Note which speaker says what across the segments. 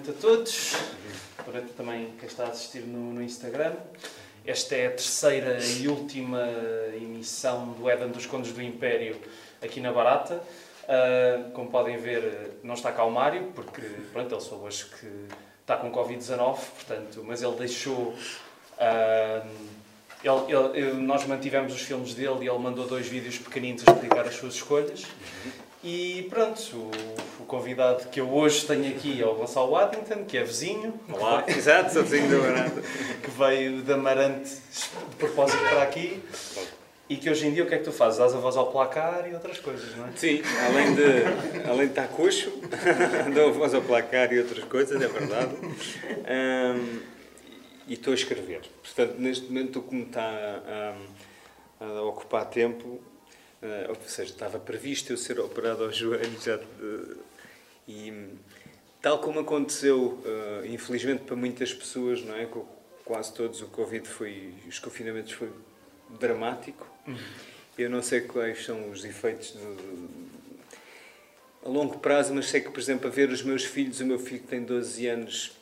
Speaker 1: noite a todos. Boa noite também quem está a assistir no, no Instagram. Esta é a terceira e última emissão do Éden dos Condes do Império aqui na Barata. Uh, como podem ver, não está cá o Mário, porque pronto, ele soube hoje que está com Covid-19, portanto, mas ele deixou. Uh, ele, ele, nós mantivemos os filmes dele e ele mandou dois vídeos pequeninos a explicar as suas escolhas. E pronto, o, o, convidado que eu hoje tenho aqui é o Gonçalo Waddington, que é vizinho.
Speaker 2: Olá, exato, sou vizinho do Amarante.
Speaker 1: que veio de Amarante de propósito para aqui. E que hoje em dia o que é que tu fazes? Dás a voz ao placar e outras coisas, não é?
Speaker 2: Sim, além de, além de estar coxo, dou a voz ao placar e outras coisas, é verdade. Um, e estou a escrever. Portanto, neste momento, como está um, a ocupar tempo, ou seja, estava previsto eu ser operado ao joelho já de, e tal como aconteceu, uh, infelizmente para muitas pessoas, não é, com quase todos o Covid foi, os confinamentos foi dramático. Eu não sei quais são os efeitos do, a longo prazo, mas sei que, por exemplo, a ver os meus filhos, o meu filho que tem 12 anos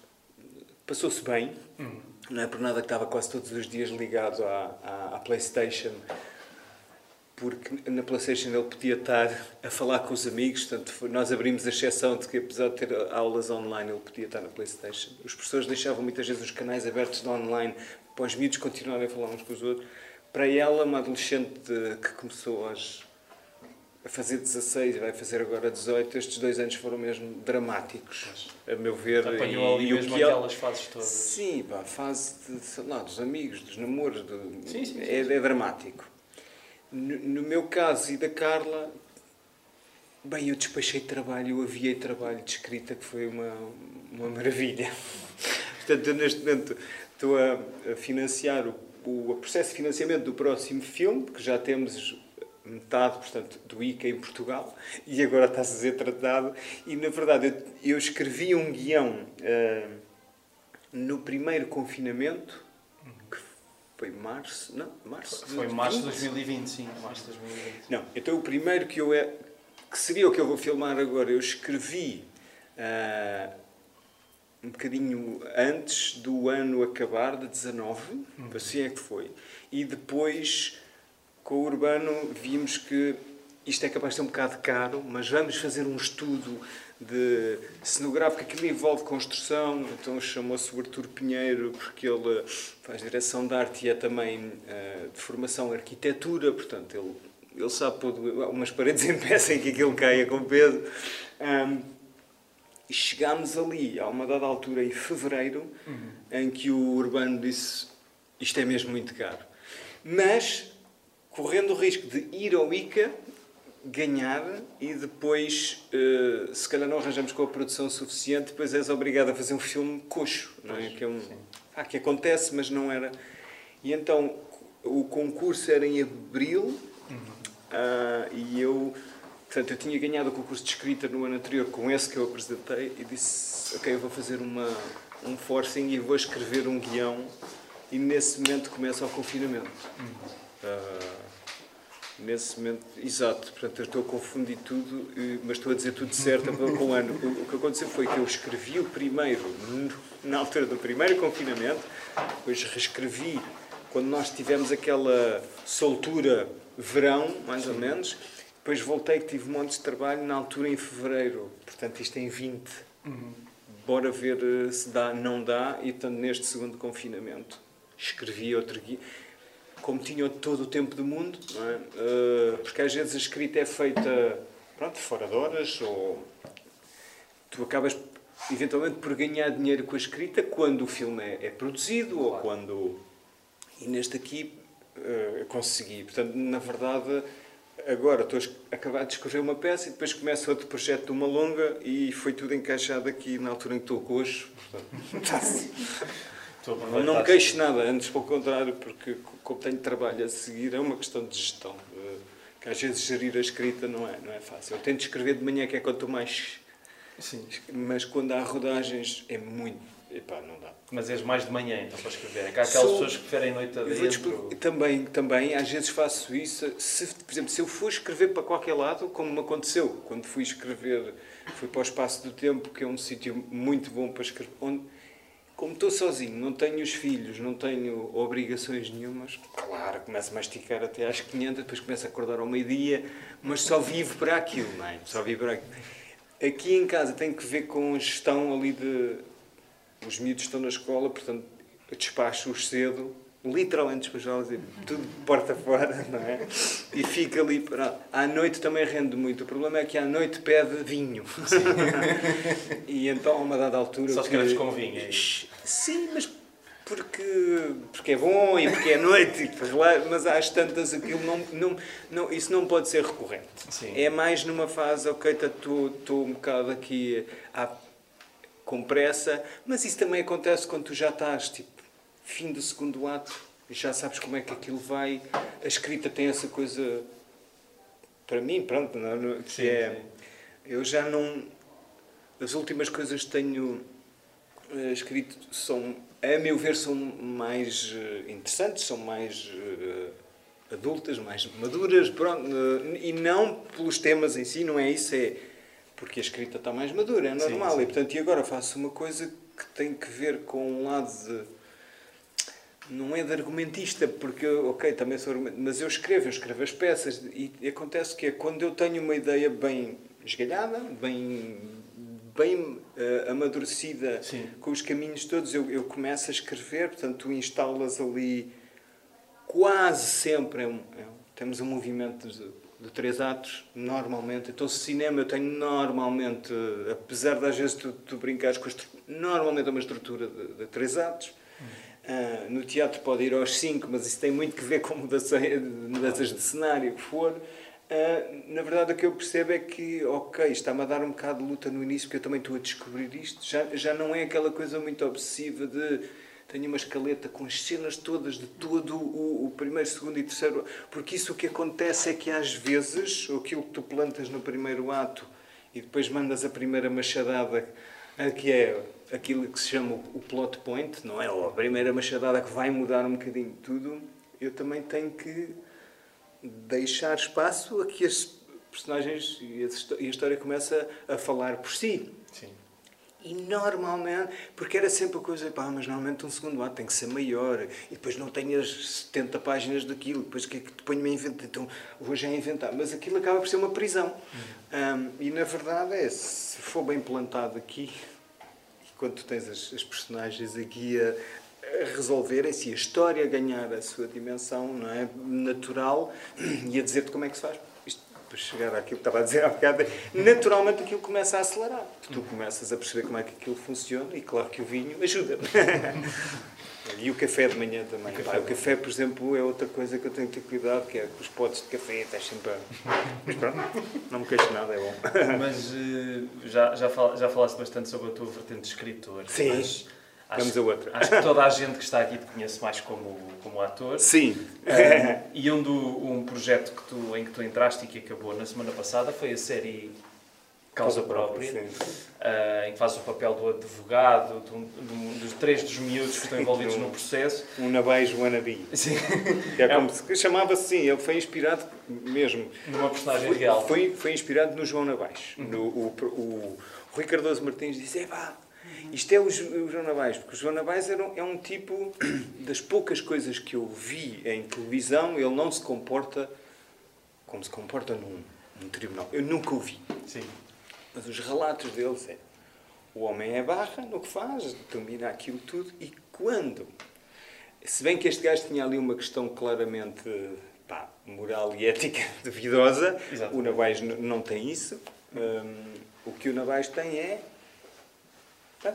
Speaker 2: passou-se bem, uhum. não é por nada que estava quase todos os dias ligado à, à, à Playstation porque na PlayStation ele podia estar a falar com os amigos, portanto, nós abrimos a exceção de que, apesar de ter aulas online, ele podia estar na PlayStation. Os professores deixavam muitas vezes os canais abertos de online para os miúdos continuarem a falar uns com os outros. Para ela, uma adolescente que começou aos, a fazer 16 e vai fazer agora 18, estes dois anos foram mesmo dramáticos, a meu ver.
Speaker 1: Apanhou ali e mesmo que aquelas fases todas.
Speaker 2: Sim, pá, a fase de, lá, dos amigos, dos namoros, do, sim, sim, sim, é, é dramático. No, meu caso e da Carla, bem, eu despachei trabalho, eu aviei trabalho de escrita, que foi uma, uma maravilha. Portanto, eu neste momento estou a, a financiar o, o, processo de financiamento do próximo filme, que já temos metade, portanto, do ICA em Portugal, e agora está a ser tratado. E, na verdade, eu, eu escrevi um guião uh, no primeiro confinamento, foi março, não, março
Speaker 1: de Foi março de 2020, sim, março de 2020.
Speaker 2: Não, então o primeiro que eu é, que seria o que eu vou filmar agora, eu escrevi uh, um bocadinho antes do ano acabar, de 19, uhum. assim é que foi. E depois, com o Urbano, vimos que isto é capaz de ser um bocado caro, mas vamos fazer um estudo de cenográfico, aquilo envolve construção, então chamou-se o Artur Pinheiro porque ele faz direção de arte e é também uh, de formação arquitetura, portanto ele, ele sabe pôr umas paredes em pé sem que aquilo caia com peso. Um, e chegámos ali, a uma dada altura, em fevereiro, uhum. em que o Urbano disse isto é mesmo muito caro. Mas, correndo o risco de ir ao ICA, ganhar e depois, uh, se calhar não arranjamos com a produção suficiente, depois és obrigado a fazer um filme coxo, não é? Que, é um, ah, que acontece, mas não era. E então o concurso era em abril uhum. uh, e eu, portanto, eu tinha ganhado o concurso de escrita no ano anterior com esse que eu apresentei e disse: Ok, eu vou fazer uma, um forcing e vou escrever um guião. E nesse momento começa o confinamento. Uhum. Uh, Nesse momento, exato, portanto eu estou a confundir tudo, mas estou a dizer tudo certo com o ano. O que aconteceu foi que eu escrevi o primeiro, na altura do primeiro confinamento, depois reescrevi quando nós tivemos aquela soltura verão, mais ou menos, depois voltei que tive um monte de trabalho na altura em fevereiro, portanto isto em 20. Uhum. Bora ver eh, se dá, não dá, e portanto neste segundo confinamento escrevi outro guia como tinham todo o tempo do mundo, é? uh, porque às vezes a escrita é feita pronto, fora de horas, ou tu acabas eventualmente por ganhar dinheiro com a escrita quando o filme é, é produzido claro. ou quando. E neste aqui uh, consegui. Portanto, na verdade, agora estou a acabar de escrever uma peça e depois começa outro projeto de uma longa e foi tudo encaixado aqui na altura em que estou coxo. Portanto, não queixo nada, antes pelo contrário, porque como tenho trabalho a seguir, é uma questão de gestão. Eh, que às vezes gerir a escrita não é, não é fácil. Eu tento escrever de manhã, que é quanto mais. Sim. Mas quando há rodagens é muito. Epá, não dá.
Speaker 1: Mas és mais de manhã então para escrever. É que há aquelas Sou... pessoas que preferem noite adentro.
Speaker 2: Também, também, às vezes faço isso. Se, por exemplo, se eu for escrever para qualquer lado, como me aconteceu, quando fui escrever fui para o Espaço do Tempo, que é um sítio muito bom para escrever. Onde, como estou sozinho, não tenho os filhos, não tenho obrigações nenhumas, claro, começo a masticar até às 500, depois começo a acordar ao meio-dia, mas só vivo para aquilo, não é? Só vivo para aquilo. Aqui em casa tem que ver com a gestão ali de. Os miúdos estão na escola, portanto, despacho-os cedo, literalmente despachá-los e tudo de porta fora, não é? E fica ali parado. À noite também rende muito. O problema é que à noite pede vinho. e então, a uma dada altura.
Speaker 1: Só escreves com vinho, é
Speaker 2: Sim, mas porque, porque é bom e porque é noite, e mas às tantas aquilo não, não, não, isso não pode ser recorrente.
Speaker 1: Sim.
Speaker 2: É mais numa fase, ok, estou tá, um bocado aqui à, com pressa, mas isso também acontece quando tu já estás, tipo, fim do segundo ato, já sabes como é que aquilo vai. A escrita tem essa coisa, para mim, pronto, não, que sim, é. Sim. Eu já não. As últimas coisas que tenho uh, escrito são a meu ver, são mais uh, interessantes, são mais uh, adultas, mais maduras, pronto, e não pelos temas em si, não é isso, é porque a escrita está mais madura, é normal. Sim, sim. E, portanto, e agora faço uma coisa que tem que ver com um lado de. Não é de argumentista, porque, ok, também sou argumentista, mas eu escrevo, eu escrevo as peças, e acontece que é quando eu tenho uma ideia bem esgalhada, bem bem uh, amadurecida
Speaker 1: Sim.
Speaker 2: com os caminhos todos, eu, eu começo a escrever, portanto, tu instalas ali quase sempre. É um, é temos um movimento de, de, três atos, normalmente. Então, cinema eu tenho normalmente, apesar de às vezes tu, tu brincares com a normalmente é uma estrutura de, de três atos. Uh, no teatro pode ir aos cinco, mas isso tem muito que ver com mudanças de cenário, que for. Uh, na verdade, o que eu percebo é que, ok, está-me a dar um bocado de luta no início, porque eu também estou a descobrir isto. Já, já não é aquela coisa muito obsessiva de tenho uma escaleta com as cenas todas de todo o, o, primeiro, segundo e terceiro. Porque isso o que acontece é que às vezes aquilo que tu plantas no primeiro ato e depois mandas a primeira machadada, que é aquilo que se chama o plot point, não é? Ou a primeira machadada que vai mudar um bocadinho tudo, eu também tenho que deixar espaço a que as personagens e a história começa a falar por si.
Speaker 1: Sim.
Speaker 2: E normalmente, porque era sempre a coisa, pá, mas normalmente um segundo ato tem que ser maior, e depois não tenho as 70 páginas daquilo, depois o que é que te ponho-me a inventar? Então vou já inventar. Mas aquilo acaba por ser uma prisão. Uhum. Um, e na verdade é, se for bem plantado aqui, quando tu tens as, as personagens a, resolverem-se, a história ganhar a sua dimensão não é? natural e a dizer-te como é que se faz. Isto, para chegar àquilo que estava a dizer há bocado, naturalmente aquilo começa a acelerar. Tu começas a perceber como é que aquilo funciona e claro que o vinho ajuda. E o café de manhã também. O café, o café, por exemplo, é outra coisa que eu tenho que ter cuidado, que é os potes de café, estás sempre a... Mas pronto, não me queixo nada, é bom.
Speaker 1: Mas uh, já, já, fal, já falaste bastante sobre a tua vertente de escritor.
Speaker 2: Sim.
Speaker 1: Mas
Speaker 2: Acho, Vamos a outra.
Speaker 1: Acho que toda a gente que está aqui te conhece mais como, como ator.
Speaker 2: Sim.
Speaker 1: Um, e um, do, um projeto que tu, em que tu entraste e que acabou na semana passada foi a série Causa, Própria, uh, em que fazes o papel do advogado, um, um, dos três dos miúdos que estão envolvidos no processo.
Speaker 2: Um Nabais wannabe.
Speaker 1: Sim.
Speaker 2: É como se chamava assim, ele foi inspirado mesmo.
Speaker 1: Numa personagem
Speaker 2: foi,
Speaker 1: real.
Speaker 2: Foi, foi inspirado no João Nabais. Uhum. No, o, o, o Rui Cardoso Martins disse: é pá, isto é o, o João Navais, porque o João Navais era, é um tipo das poucas coisas que eu vi em televisão, ele não se comporta como se comporta num, num tribunal. Eu nunca o vi.
Speaker 1: Sim.
Speaker 2: Mas os relatos deles é o homem é barra no que faz, domina aquilo tudo, e quando. Se bem que este gajo tinha ali uma questão claramente pá, moral e ética duvidosa, o Navais não tem isso. Um, o que o Navais tem é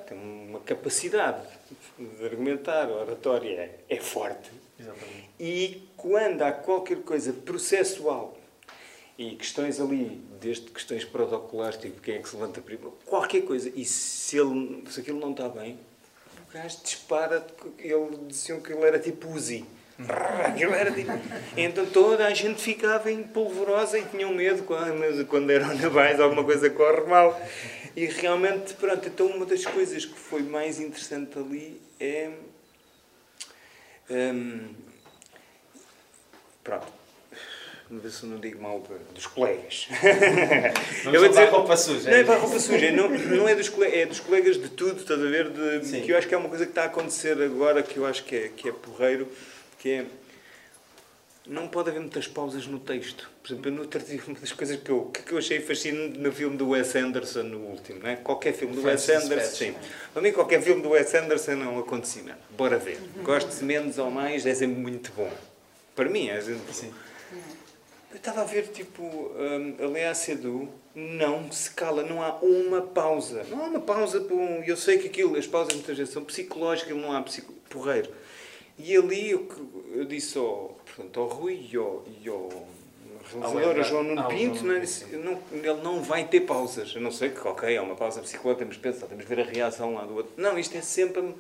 Speaker 2: tem uma capacidade de argumentar, a oratória é, é forte.
Speaker 1: Exatamente.
Speaker 2: E quando há qualquer coisa processual e questões ali, desde questões protocolares, tipo quem é que se levanta primeiro, qualquer coisa, e se, ele, se aquilo não está bem, o gajo dispara, ele diziam que ele era tipo Uzi. Aquilo era tipo... Então toda a gente ficava em polvorosa e tinham medo quando, quando era navais, alguma coisa corre mal. E realmente, pronto, então uma das coisas que foi mais interessante ali é. Um, pronto. Ver se eu não digo mal dos colegas.
Speaker 1: Não eu dizer roupa suja.
Speaker 2: Não é para roupa suja, não, não é, dos colegas, é dos colegas de tudo, estás a ver? De, que eu acho que é uma coisa que está a acontecer agora, que eu acho que é, que é porreiro, que é não pode haver muitas pausas no texto. Por exemplo, no outro dia, uma das coisas que eu, que eu achei fascinante no filme do Wes Anderson, no último, não é? Qualquer filme do Wes Anderson, sim. Para mim, qualquer filme do Wes Anderson é um acontecimento. Bora ver. Goste menos ou mais, é sempre muito bom. Para mim, é sempre sim. Eu estava a ver, tipo, um, a Lea Seydoux não se cala, não há uma pausa. Não há uma pausa para um... Eu sei que aquilo, as pausas muitas vezes são psicológicas, não há psico... porreiro. E ali eu, eu disse ao, portanto, ao Rui e ao, e ao realizador, ao João Nuno Pinto, não, é? disse, não, ele não vai ter pausas. A não sei que, ok, é uma pausa psicológica, temos que pensar, temos que ver a reação lá do outro. Não, isto é sempre...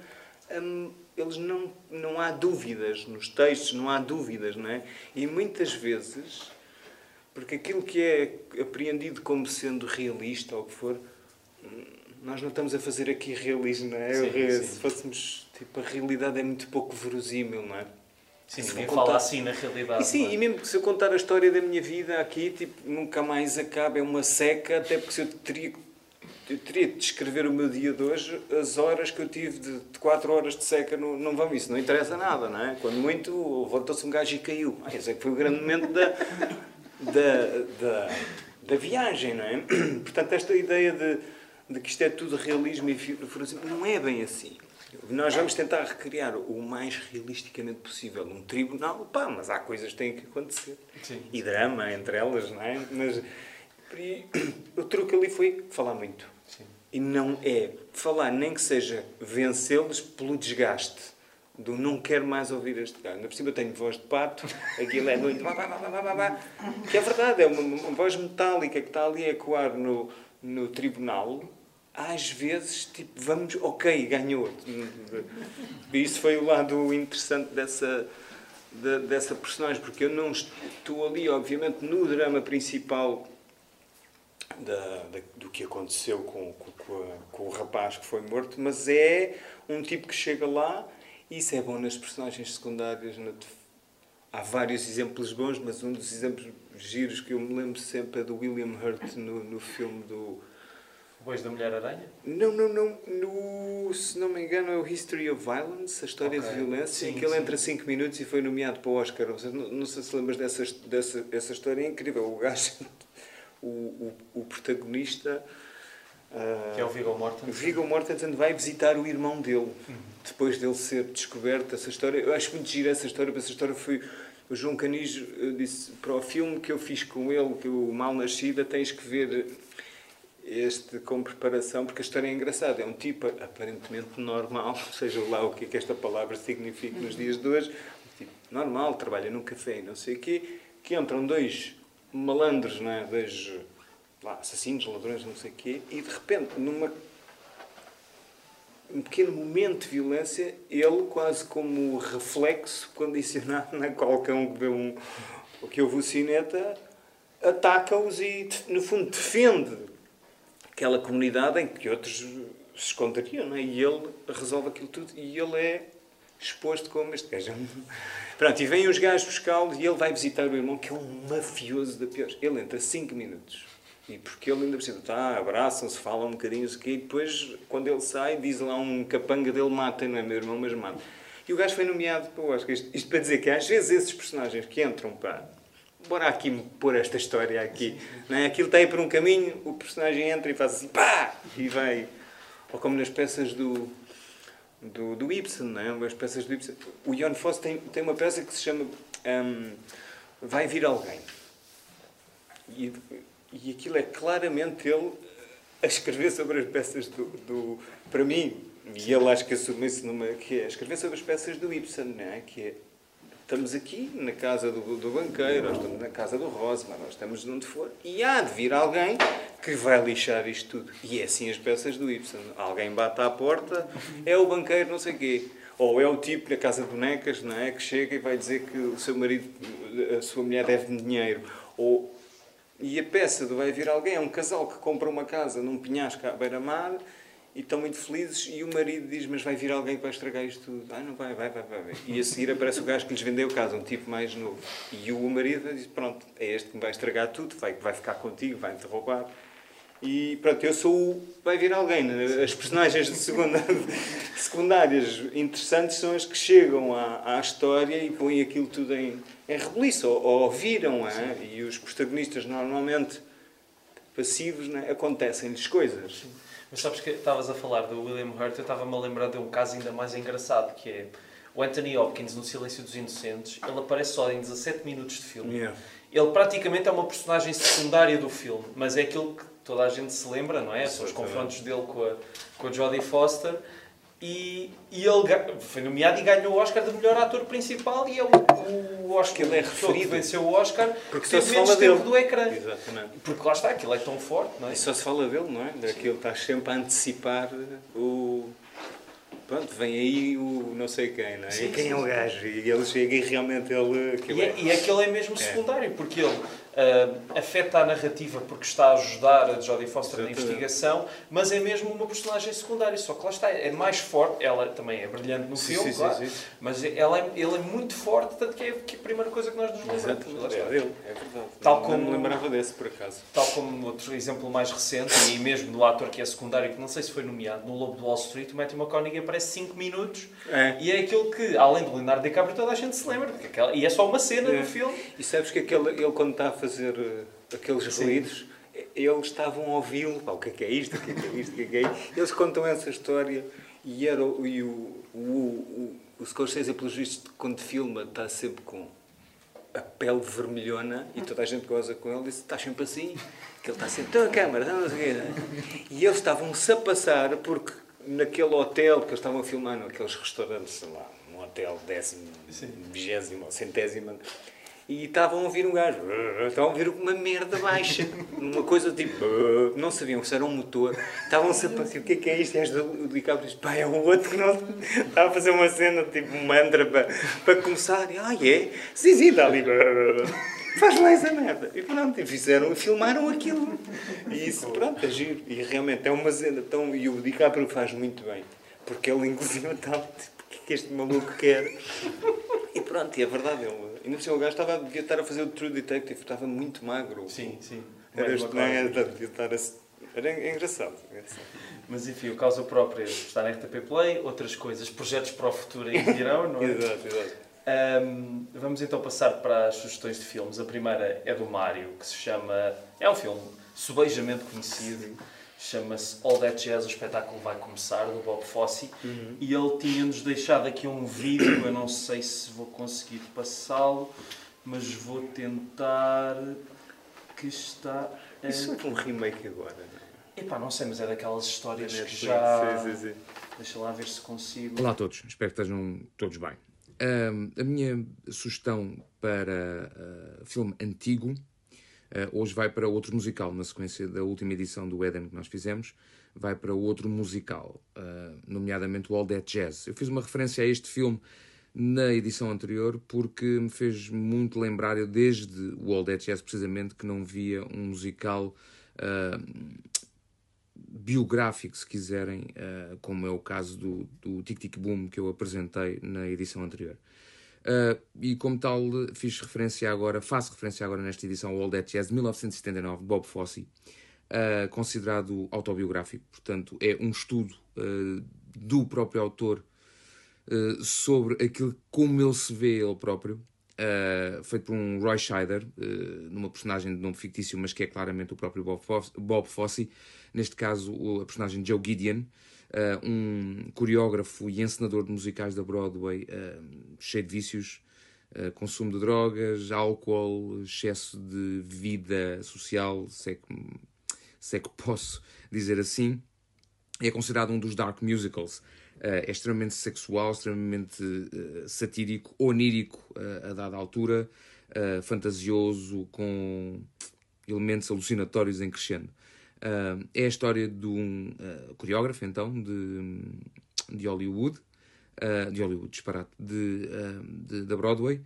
Speaker 2: Um, eles não, não há dúvidas nos textos, não há dúvidas, não é? E muitas vezes, porque aquilo que é apreendido como sendo realista ou o que for, nós não estamos a fazer aqui realismo, não é? Sim, sim. Se fôssemos, tipo, a realidade é muito pouco verosímil, não é?
Speaker 1: Sim, se ninguém contar... fala assim na realidade.
Speaker 2: E sim, é? e mesmo que se eu contar a história da minha vida aqui, tipo, nunca mais acaba, é uma seca, até porque se eu teria, eu teria de descrever o meu dia de hoje, as horas que eu tive de, de 4 horas de seca, não, não vão isso, não interessa nada, não é? Quando muito, levantou-se um gajo e caiu. Ah, esse é que foi o grande momento da, da, da, da viagem, não é? Portanto, esta ideia de de que isto é tudo realismo e assim, não é bem assim. Nós vamos tentar recriar o mais realisticamente possível um tribunal, pá, mas há coisas que têm que acontecer. Sim. E drama entre elas, não é? Mas o truque ali foi falar muito. Sim. E não é falar nem que seja vencê-los pelo desgaste do não quero mais ouvir este gajo. Na por cima eu tenho voz de pato, aquilo é muito... que é verdade, é uma, uma voz metálica que está ali a ecoar no, no tribunal às vezes, tipo, vamos, ok, ganhou. Isso foi o lado interessante dessa, de, dessa personagem, porque eu não estou ali, obviamente, no drama principal da, da, do que aconteceu com, com, a, com, o rapaz que foi morto, mas é um tipo que chega lá isso é bom nas personagens secundárias. Na, há vários exemplos bons, mas um dos exemplos giros que eu me lembro sempre é do William Hurt no, no filme do
Speaker 1: depois da Mulher-Aranha?
Speaker 2: Não, não, não. No, se não me engano, é o History of Violence, a história okay. de violência, sim, em que ele entra 5 minutos e foi nomeado para o Oscar. Não, não sei se lembras dessa, dessa essa história, é incrível. O gajo, o, o, o protagonista.
Speaker 1: Uh, que é o Viggo Mortensen.
Speaker 2: Viggo Mortensen vai visitar o irmão dele, uhum. Depois dele ser descoberto. Essa história, eu acho muito gira essa história, porque essa história foi. O João Canijo disse para o filme que eu fiz com ele, que o Mal Nascida, tens que ver este com preparação, porque a história é engraçada. É um tipo aparentemente normal, seja lá o que, é que esta palavra significa nos dias de hoje, um tipo normal, trabalha num café e não sei o quê, que entram dois malandros, não é? dois lá, assassinos, ladrões, não sei o quê, e de repente, numa um pequeno momento de violência, ele, quase como reflexo condicionado na um que vê um, que ouve o cineta, ataca-os e, no fundo, defende aquela comunidade em que outros se esconderiam, não é? E ele resolve aquilo tudo e ele é exposto como este gajo. Pronto, e vêm os gajos buscá-lo e ele vai visitar o irmão, que é um mafioso da pior. Ele entra 5 minutos. E porque ele ainda precisa, tá, abraçam-se, falam um bocadinho, isso aqui, e depois, quando ele sai, diz lá um capanga dele, mata, não é meu irmão, mas mata. E o gajo foi nomeado para o Oscar. Isto, isto para dizer que às vezes esses personagens que entram para bora aqui pôr esta história aqui. Não é? Aquilo está aí por um caminho, o personagem entra e faz assim, pá! E vai. Ou como nas peças do, do, do Ibsen, não é? As peças do Ibsen. O Jon Fosse tem, tem uma peça que se chama um, Vai Vir Alguém. E, e aquilo é claramente ele a escrever sobre as peças do. do para mim, e ele acho que assume isso numa. que é escrever sobre as peças do Ibsen, não é? Que é Estamos aqui na casa do, do banqueiro, nós estamos na casa do Rosman, nós estamos onde for, e há de vir alguém que vai lixar isto tudo. E é assim as peças do Ibsen. Alguém bate à porta, é o banqueiro, não sei quê. Ou é o tipo na casa de bonecas, não é? Que chega e vai dizer que o seu marido, a sua mulher deve dinheiro. Ou... E a peça do vai vir alguém é um casal que compra uma casa num penhasco à beira-mar e estão muito felizes e o marido diz, mas vai vir alguém vai estragar isto tudo. Ah, não vai, vai, vai, vai. E a seguir aparece o gajo que lhes vendeu o caso, um tipo mais novo. E o marido diz, pronto, é este que me vai estragar tudo, vai, vai ficar contigo, vai-te roubar. E pronto, eu sou o... Vai vir alguém. Né? As personagens de segunda... secundárias interessantes são as que chegam à, à história e põem aquilo tudo em, em rebuliço, ou, ou viram. É? E os protagonistas normalmente passivos, né? acontecem-lhes coisas. Sim.
Speaker 1: Mas sabes que estavas a falar do William Hurt, eu estava-me a lembrar de um caso ainda mais engraçado, que é o Anthony Hopkins no Silêncio dos Inocentes, ele aparece só em 17 minutos de filme. Yeah. Ele praticamente é uma personagem secundária do filme, mas é aquilo que toda a gente se lembra, não é? São os confrontos dele com a, com a Jodie Foster. E, e ele foi nomeado e ganhou o Oscar de melhor ator principal e é o, o Oscar
Speaker 2: ele é referido.
Speaker 1: venceu o Oscar
Speaker 2: porque só se fala dele
Speaker 1: do ecrã. Exatamente. Porque lá está, aquilo é tão forte, não é?
Speaker 2: E só se fala dele, não é? Daquilo está sempre a antecipar o pronto, vem aí o não sei quem, não é? Sim, e quem sim, é o gajo? E ele chega e realmente ele.
Speaker 1: E, é, e aquele é mesmo é. secundário, porque ele uh, afeta a narrativa porque está a ajudar a Jodie Foster na investigação, mas é mesmo uma personagem secundária. Só que lá está, é mais forte. Ela também é brilhante no sim, filme, sim, claro, sim, mas ela é, ele é muito forte, tanto que é, que é a primeira coisa que nós nos lembramos.
Speaker 2: É dele, é verdade. Tal como, não me lembrava desse, por acaso.
Speaker 1: Tal como outro exemplo mais recente, e mesmo do ator que é secundário, que não sei se foi nomeado, no Lobo de Wall Street, o Matthew McConaughey aparece 5 minutos é. e é aquilo que, além do Leonardo DiCaprio, toda a gente se lembra. Aquela, e é só uma cena é. do filme.
Speaker 2: E sabes que aquele, ele, quando está a fazer eh, aqueles Sim. ruídos, eles estavam a ouvi-lo. O que é que é isto? O que é que é isto? O que é que é isto? Eles contam essa história e, era, e o, o, o, o Scorsese, pelos vistos, quando filma, está sempre com a pele vermelhona e toda a gente goza com ele e diz: Está sempre assim. Que ele está sempre, estou a câmara, não sei E eles estavam-se a passar porque naquele hotel que eles estavam a filmar, naqueles restaurantes, sei lá, um hotel décimo, vigésimo, centésimo e estavam a ouvir um gajo, estavam a ouvir uma merda baixa, uma coisa tipo, não sabiam se era um motor, estavam-se a pensar, o que é que é isto? E o DiCaprio diz, pá, é um outro que não estava a fazer uma cena, tipo um mantra para, para começar, e, ah, é? Sim, sim, está ali, faz lá essa merda. E pronto, e fizeram, filmaram aquilo. E isso, pronto, é giro. E realmente é uma cena tão. E o DiCaprio faz muito bem, porque ele, inclusive, está, tipo, o que é que este maluco quer? E pronto, e é verdade, ele Ainda por cima, o gajo estava, devia estar a fazer o True Detective, estava muito magro.
Speaker 1: Sim, sim.
Speaker 2: Era, este, não, era, devia estar a, era engraçado, engraçado.
Speaker 1: Mas enfim, o causa própria está na RTP Play, outras coisas, projetos para o futuro aí virão, não é?
Speaker 2: exato, exato.
Speaker 1: Um, vamos então passar para as sugestões de filmes. A primeira é do Mário, que se chama. É um filme subejamente conhecido chama-se All That Jazz, o espetáculo vai começar, do Bob Fosse, uhum. e ele tinha-nos deixado aqui um vídeo, eu não sei se vou conseguir passá-lo, mas vou tentar, que está...
Speaker 2: A... Isso é um remake agora, não
Speaker 1: é? Epá, não sei, mas é daquelas histórias é, que já... Sim, sim, sim. Deixa lá ver se consigo...
Speaker 3: Olá a todos, espero que estejam todos bem. Uh, a minha sugestão para uh, filme antigo hoje vai para outro musical, na sequência da última edição do Eden que nós fizemos, vai para outro musical, uh, nomeadamente o All That Jazz. Eu fiz uma referência a este filme na edição anterior porque me fez muito lembrar, eu desde o All That Jazz precisamente, que não via um musical uh, biográfico, se quiserem, como é o caso do, do Tic Tic Boom que eu apresentei na edição anterior. Uh, e como tal, fiz referência agora, faço referência agora nesta edição ao All That Jazz de 1979, de Bob Fosse, uh, considerado autobiográfico. Portanto, é um estudo uh, do próprio autor sobre aquilo como ele se vê ele próprio, feito por um Roy Scheider, numa personagem de nome fictício, mas que é claramente o próprio Bob Fosse, Bob Fosse neste caso a personagem Joe Gideon uh, um coreógrafo e encenador de musicais da Broadway uh, cheio de vícios, uh, consumo de drogas, álcool, excesso de vida social, se é que, se é que posso dizer assim. É considerado um dos dark musicals. é extremamente sexual, extremamente satírico, onírico a dada altura, fantasioso, com elementos alucinatórios em crescendo. Uh, é a história de um uh, coreógrafo, então, de, de Hollywood, uh, de Hollywood, disparate, de, de, da Broadway,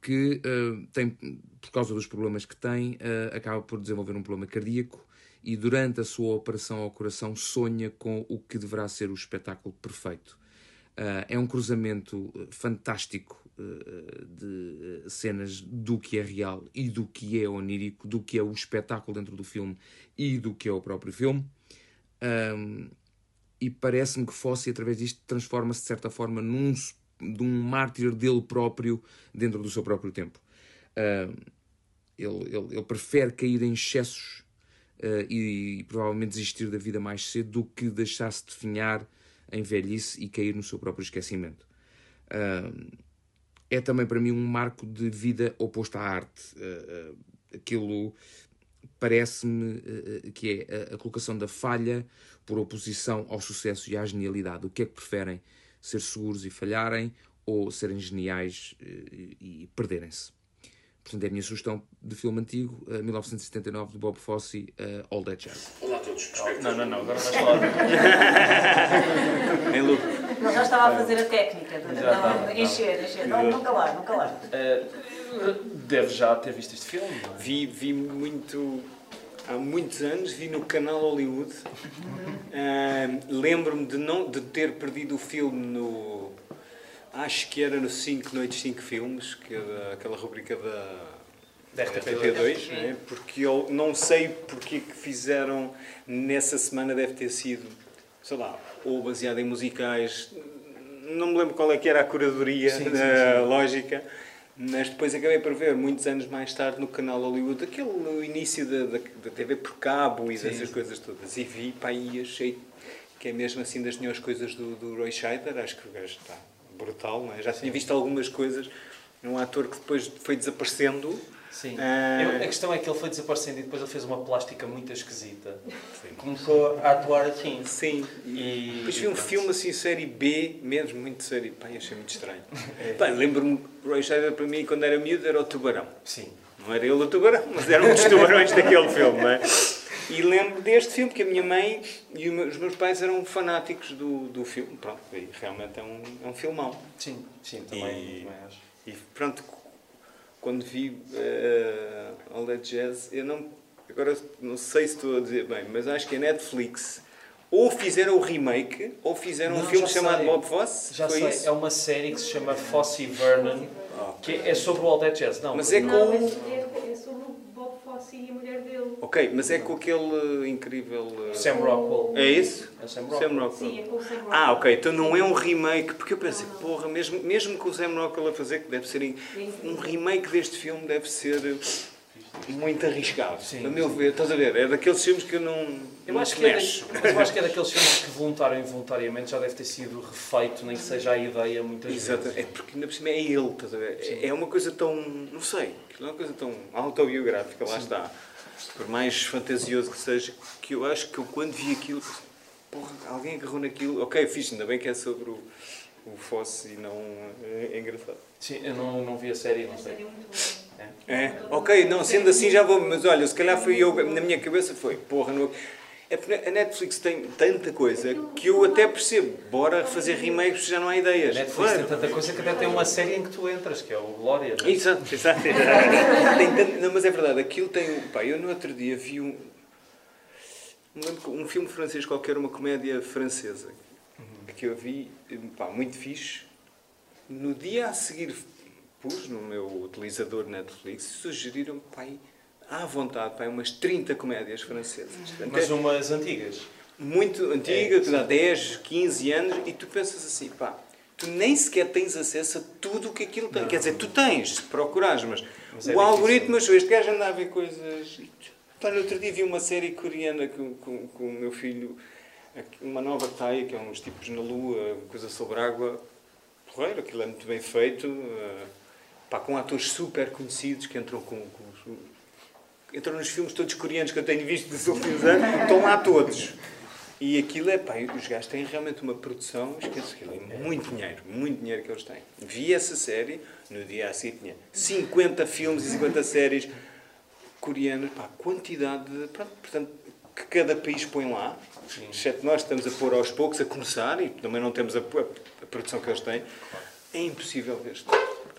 Speaker 3: que tem, por causa dos problemas que tem, acaba por desenvolver um problema cardíaco e durante a sua operação ao coração sonha com o que deverá ser o espetáculo perfeito. É um cruzamento fantástico de cenas do que é real e do que é onírico, do que é o espetáculo dentro do filme e do que é o próprio filme. Um, e parece-me que Fosse, através disto, transforma-se de certa forma num de um mártir dele próprio dentro do seu próprio tempo. Uh, ele, ele, ele, prefere cair em excessos uh, e, e, provavelmente desistir da vida mais cedo do que deixar-se definhar em velhice e cair no seu próprio esquecimento. Uh, é também para mim um marco de vida oposto à arte. aquilo parece-me que é a, colocação da falha por oposição ao sucesso e à genialidade. O que é que preferem? ser seguros e falharem ou serem geniais eh, e perderem-se. Portanto, é a minha sugestão de filme antigo, 1979, de Bob Fosse, All That Jazz.
Speaker 4: Olá a todos.
Speaker 1: Não, não, não, agora vais falar.
Speaker 2: em loop.
Speaker 5: Não, já estava a fazer a técnica, de, não, encher, encher. Não, não calar, não calar.
Speaker 1: Uh, deve já ter visto este filme?
Speaker 2: É? Vi, vi muito há muitos anos, vi no canal Hollywood. Uh, Lembro-me de, não, de ter perdido o filme no. Acho que era no 5 Noites 5 Filmes, que era aquela rubrica da,
Speaker 1: da
Speaker 2: RTP2, né? porque eu não sei porque que fizeram nessa semana, deve ter sido, sei lá, ou baseado em musicais, não me lembro qual é que era a curadoria sim, sim, sim. lógica mas depois acabei por ver, muitos anos mais tarde, no canal Hollywood, aquele no início da, da, da TV por cabo e dessas coisas todas. E vi, pá, e achei que é mesmo assim das melhores coisas do, do Roy Scheider. Acho que o gajo está brutal, não é? Já tinha visto algumas coisas. Um ator que depois foi desaparecendo
Speaker 1: Sim. Uh... a questão é que ele foi desaparecendo e depois ele fez uma plástica muito esquisita. Sim. Começou a atuar assim.
Speaker 2: Sim. E depois vi um filme assim, série B, mesmo muito série. Pá, achei muito estranho. É. Lembro-me, Roy Scheider para mim, quando era miúdo, era o tubarão.
Speaker 1: Sim.
Speaker 2: Não era ele o tubarão, mas eram os tubarões daquele filme, não é? E lembro deste filme que a minha mãe e os meus pais eram fanáticos do, do filme. Pronto, e realmente é um, é um filmão.
Speaker 1: Sim, sim, também, e, também acho.
Speaker 2: E pronto, quando vi uh, All That Jazz, eu não, agora não sei se estou a dizer bem, mas acho que a Netflix ou fizeram o remake ou fizeram não, um filme chamado sei. Bob Fosse.
Speaker 1: Já sei, isso? é uma série que se chama Fosse Vernon, que é sobre o All That Jazz. Não,
Speaker 2: mas é com.
Speaker 5: Não, é, é sobre Fosse e a mulher dele.
Speaker 2: Ok, mas é com aquele incrível. Uh...
Speaker 1: Sam Rockwell.
Speaker 2: É isso?
Speaker 1: É Sam Rockwell. Sam
Speaker 5: Rockwell. Sim, é com o Sam Rockwell.
Speaker 2: Ah, ok, então não é um remake, porque eu pensei, não, não. porra, mesmo, mesmo com o Sam Rockwell a fazer, que deve ser um remake deste filme, deve ser muito arriscado. Sim, a meu ver, estás a ver? É daqueles filmes que eu não.
Speaker 1: Eu,
Speaker 2: não
Speaker 1: acho, que é eu acho que é daqueles filmes que voluntário e involuntariamente já deve ter sido refeito, nem que seja a ideia muitas
Speaker 2: Exato.
Speaker 1: vezes.
Speaker 2: É porque ainda por cima é ele, estás a ver? Sim. É uma coisa tão. não sei, é uma coisa tão autobiográfica, lá Sim. está. Por mais fantasioso que seja, que eu acho que eu quando vi aquilo, porra, alguém agarrou naquilo. Ok, fiz, ainda bem que é sobre o, o Fosse e não. É, é engraçado.
Speaker 1: Sim, eu não, não vi a série, não sei.
Speaker 2: É. é? Ok, não, sendo assim já vou, mas olha, se calhar foi eu, na minha cabeça foi, porra, não, é porque a Netflix tem tanta coisa que eu até percebo. Bora fazer remakes já não há ideias.
Speaker 1: A Netflix tem tanta coisa que até tem uma série em que tu entras, que é o Glória.
Speaker 2: Não é? Exato, exato. tem, não, mas é verdade, aquilo tem. Pá, eu no outro dia vi um. Um filme francês qualquer, uma comédia francesa, que eu vi, pá, muito fixe. No dia a seguir pus no meu utilizador Netflix e sugeriram, pai, à vontade, pai, umas 30 comédias francesas.
Speaker 1: Mas umas antigas?
Speaker 2: Muito antigas, é, há 10, 15 anos, e tu pensas assim, pá, tu nem sequer tens acesso a tudo o que aquilo tem. Não. Quer dizer, tu tens, se procurares, mas, mas é o algoritmo achou, este gajo anda a ver coisas... Pá, no outro dia vi uma série coreana com, com, com o meu filho, uma nova taia, que é uns tipos na lua, coisa sobre água, porreiro, aquilo é muito bem feito, uh, pá, com atores super conhecidos que entram com, com entram nos filmes todos coreanos que eu tenho visto dos últimos anos, estão lá todos. E aquilo é, pá, os gajos têm realmente uma produção, esqueço aquilo, é muito dinheiro, muito dinheiro que eles têm. Vi essa série, no dia a seguir tinha 50 filmes e 50 séries coreanas, pá, quantidade de, pronto, portanto, que cada país põe lá, Sim. exceto nós estamos a pôr aos poucos, a começar, e também não temos a, a, a produção que eles têm, é impossível ver isto.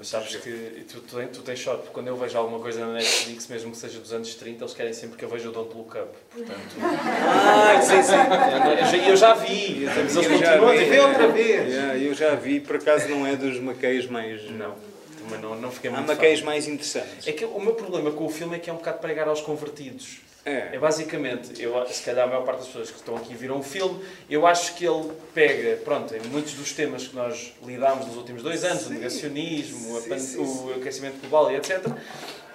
Speaker 1: Sabes que tu, tu, tu tens sorte, porque quando eu vejo alguma coisa na Netflix, mesmo que seja dos anos 30, eles querem sempre que eu veja o Don't Look Up. Portanto,
Speaker 2: Ah, sim, sim.
Speaker 1: eu já, eu já vi, mas eles
Speaker 2: Eu já
Speaker 1: continuam a
Speaker 2: vi,
Speaker 1: ver outra vez.
Speaker 2: Yeah, eu já vi, por acaso não é dos maqueios mais.
Speaker 1: Não, também não, não fiquei
Speaker 2: Há
Speaker 1: muito
Speaker 2: maqueios
Speaker 1: fã.
Speaker 2: mais interessantes.
Speaker 1: É que o meu problema com o filme é que é um bocado pregar aos convertidos. É
Speaker 2: É.
Speaker 1: basicamente, eu, se calhar a maior parte das pessoas que estão aqui viram o filme, eu acho que ele pega, pronto, em muitos dos temas que nós lidámos nos últimos dois anos, o negacionismo,
Speaker 2: Sim, sim,
Speaker 1: o aquecimento global e etc.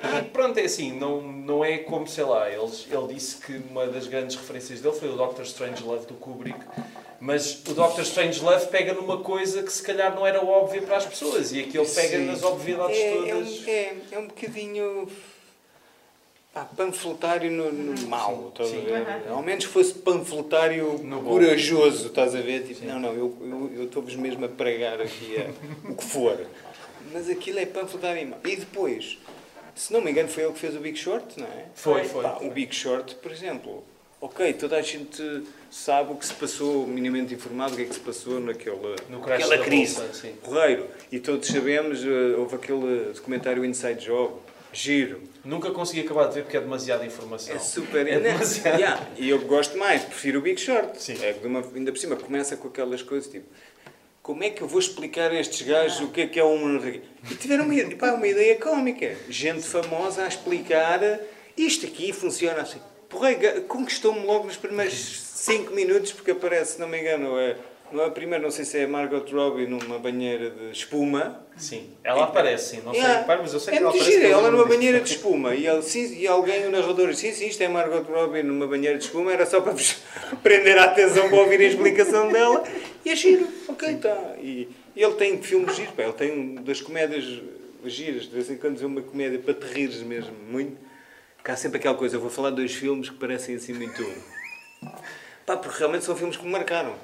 Speaker 1: E pronto, é assim, não, não é como, sei lá, ele, ele disse que uma das grandes referências dele foi o Doctor Strange Love do Kubrick, mas o Doctor Strange Love pega numa coisa que se calhar não era óbvia para as pessoas, e aqui ele pega
Speaker 2: Sim.
Speaker 1: nas obviedades
Speaker 2: é, é,
Speaker 1: todas.
Speaker 2: um, é, é um bocadinho pá, panfletário no, no mal, estás a ver? Ao menos fosse panfletário
Speaker 1: No
Speaker 2: corajoso, estás a ver? Tipo, não, não, eu estou-vos mesmo a pregar aqui a- o que for. Mas aquilo é panfletário e mal. E depois, se não me engano, foi ele que fez o Big Short, não é?
Speaker 1: Foi, foi.
Speaker 2: Pá, o Big Short, por exemplo, ok, toda a gente sabe o que se passou, minimamente informado o que é que se passou naquela, naquela crise.
Speaker 1: bolsa, sim.
Speaker 2: Porreiro. E todos sabemos, eh, houve aquele documentário Inside Job, giro.
Speaker 1: Nunca consegui acabar de ver porque é demasiada informação.
Speaker 2: É super.
Speaker 1: É demasiado.
Speaker 2: yeah, E eu gosto mais, prefiro o Big Short.
Speaker 1: Sim.
Speaker 2: É que de uma, ainda por cima começa com aquelas coisas tipo. Como é que eu vou explicar a estes gajos o que é que é uma. E tiveram uma, pá, uma ideia cómica. Gente famosa a explicar isto aqui funciona assim. Porra, conquistou-me logo nos primeiros 5 minutos, porque aparece, se não me engano, é, não é a primeira, não sei se é a Margot Robbie numa banheira de espuma.
Speaker 1: Sim, ela aparece, sim. Não sei, pá, mas eu sei
Speaker 2: é
Speaker 1: que ela aparece.
Speaker 2: gira, ela numa banheira de espuma e, ele, sim, e alguém, o narrador, disse, sim, sim, isto é Margot Robbie numa banheira de espuma, era só para vos prender a atenção para ouvir a explicação dela e é giro, ok, tá. E, e ele tem filmes giros, pá, ele tem um das comédias giras, de vez em quando vê uma comédia para te rires mesmo, muito. Porque há sempre aquela coisa, eu vou falar de dois filmes que parecem assim muito... Pá, porque realmente são filmes que me marcaram.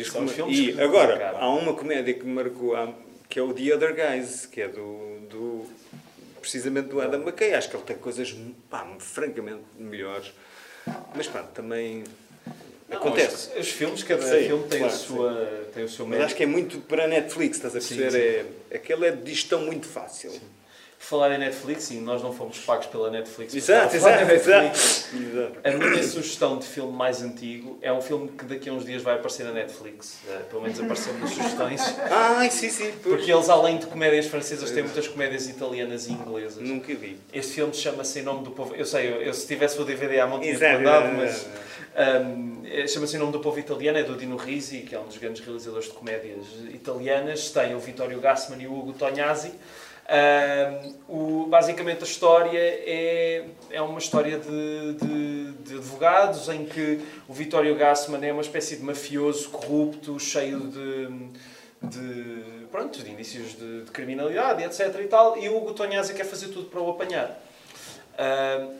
Speaker 2: Os
Speaker 1: São filmes
Speaker 2: e
Speaker 1: que me
Speaker 2: agora,
Speaker 1: marcaram.
Speaker 2: há uma comédia que me marcou, que é o The Other Guys, que é do, do precisamente do Adam McKay. Acho que ele tem coisas pá, francamente melhores. Mas pá, também
Speaker 1: Não,
Speaker 2: acontece.
Speaker 1: Os, os filmes, cada
Speaker 2: Sei,
Speaker 1: filme tem,
Speaker 2: claro,
Speaker 1: a sua, tem o seu
Speaker 2: Mas
Speaker 1: mérito.
Speaker 2: acho que é muito para a Netflix, estás a
Speaker 1: Sim,
Speaker 2: perceber? É, aquele é de digestão muito fácil.
Speaker 1: Por falar em Netflix, sim, nós não fomos pagos pela Netflix.
Speaker 2: Exato, exato,
Speaker 1: Netflix,
Speaker 2: exato.
Speaker 1: A minha sugestão de filme mais antigo é um filme que daqui a uns dias vai aparecer na Netflix. Eh, pelo menos apareceu nas sugestões.
Speaker 2: Ai, sim, sim, pois.
Speaker 1: Porque eles, além de comédias francesas, têm muitas comédias italianas e inglesas.
Speaker 2: Nunca vi.
Speaker 1: Este filme chama-se Em Nome do Povo. Eu sei, eu, eu se tivesse o DVD à mão tinha mandado,
Speaker 2: exato,
Speaker 1: mas.
Speaker 2: exato.
Speaker 1: Um, é- Chama-se Em Nome do Povo Italiano, é do Dino Risi, que é um dos grandes realizadores de comédias italianas. Tem o Vittorio Gassman e o Hugo Tognazzi. Um, o- basicamente a história é, é uma história de, de- de advogados em que o Vittorio Gassman é uma espécie de mafioso corrupto, cheio de, de, pronto, de indícios de, de criminalidade, etc. E, tal, e o Hugo Tognazzi quer fazer tudo para o apanhar.